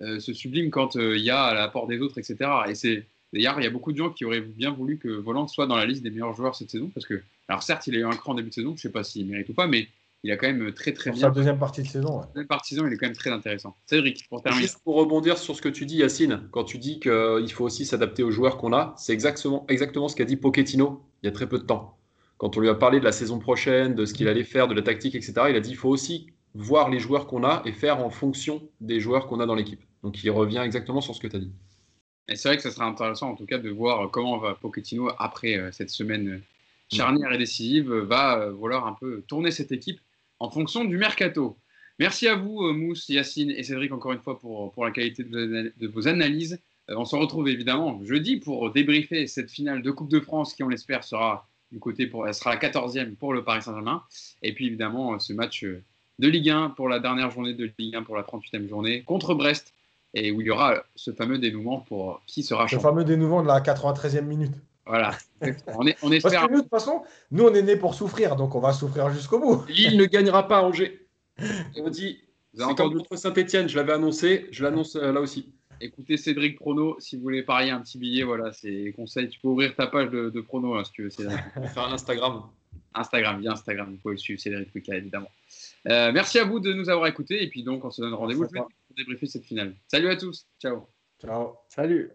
se sublime quand il y a l'apport des autres, etc. Et c'est D'ailleurs, il y a beaucoup de gens qui auraient bien voulu que Voland soit dans la liste des meilleurs joueurs cette saison parce que, alors certes, il a eu un cran en début de saison, je ne sais pas s'il mérite ou pas, mais il a quand même très très bien. Sa deuxième partie de saison. Ouais. Deuxième partie de saison, il est quand même très intéressant. Cédric, pour terminer. Juste pour rebondir sur ce que tu dis, Yacine, quand tu dis qu'il faut aussi s'adapter aux joueurs qu'on a, c'est exactement, exactement ce qu'a dit Pochettino il y a très peu de temps. Quand on lui a parlé de la saison prochaine, de ce qu'il allait faire, de la tactique, etc., il a dit qu'il faut aussi voir les joueurs qu'on a et faire en fonction des joueurs qu'on a dans l'équipe. Donc il revient exactement sur ce que tu as dit. Et c'est vrai que ça sera intéressant en tout cas de voir comment va Pochettino après euh, cette semaine euh, charnière et décisive va euh, vouloir un peu tourner cette équipe en fonction du mercato. Merci à vous Mousse, Yacine et Cédric encore une fois pour, pour la qualité de vos, analyses. on se retrouve évidemment jeudi pour débriefer cette finale de Coupe de France qui on l'espère sera du côté pour elle sera la 14e pour le Paris Saint-Germain et puis évidemment ce match de Ligue 1 pour la dernière journée de Ligue 1 pour la 38e journée contre Brest et où il y aura ce fameux dénouement pour qui sera champion. Le fameux dénouement de la 93e minute. Voilà. on, est, on espère... Parce que nous, de toute façon, nous, on est nés pour souffrir, donc on va souffrir jusqu'au bout. Lille ne gagnera pas à Angers. On dit, c'est entendu contre Saint-Etienne, je l'avais annoncé, je l'annonce euh, là aussi. Écoutez Cédric Prono, si vous voulez parier un petit billet, voilà, c'est conseil. Tu peux ouvrir ta page de, Prono hein, si tu veux. Cédric. faire un Instagram. Instagram, bien Instagram, vous pouvez suivre Cédric Wicca, évidemment. Euh, merci à vous de nous avoir écoutés et puis donc on se donne rendez-vous débriefer cette finale. Salut à tous, ciao. Ciao. Salut.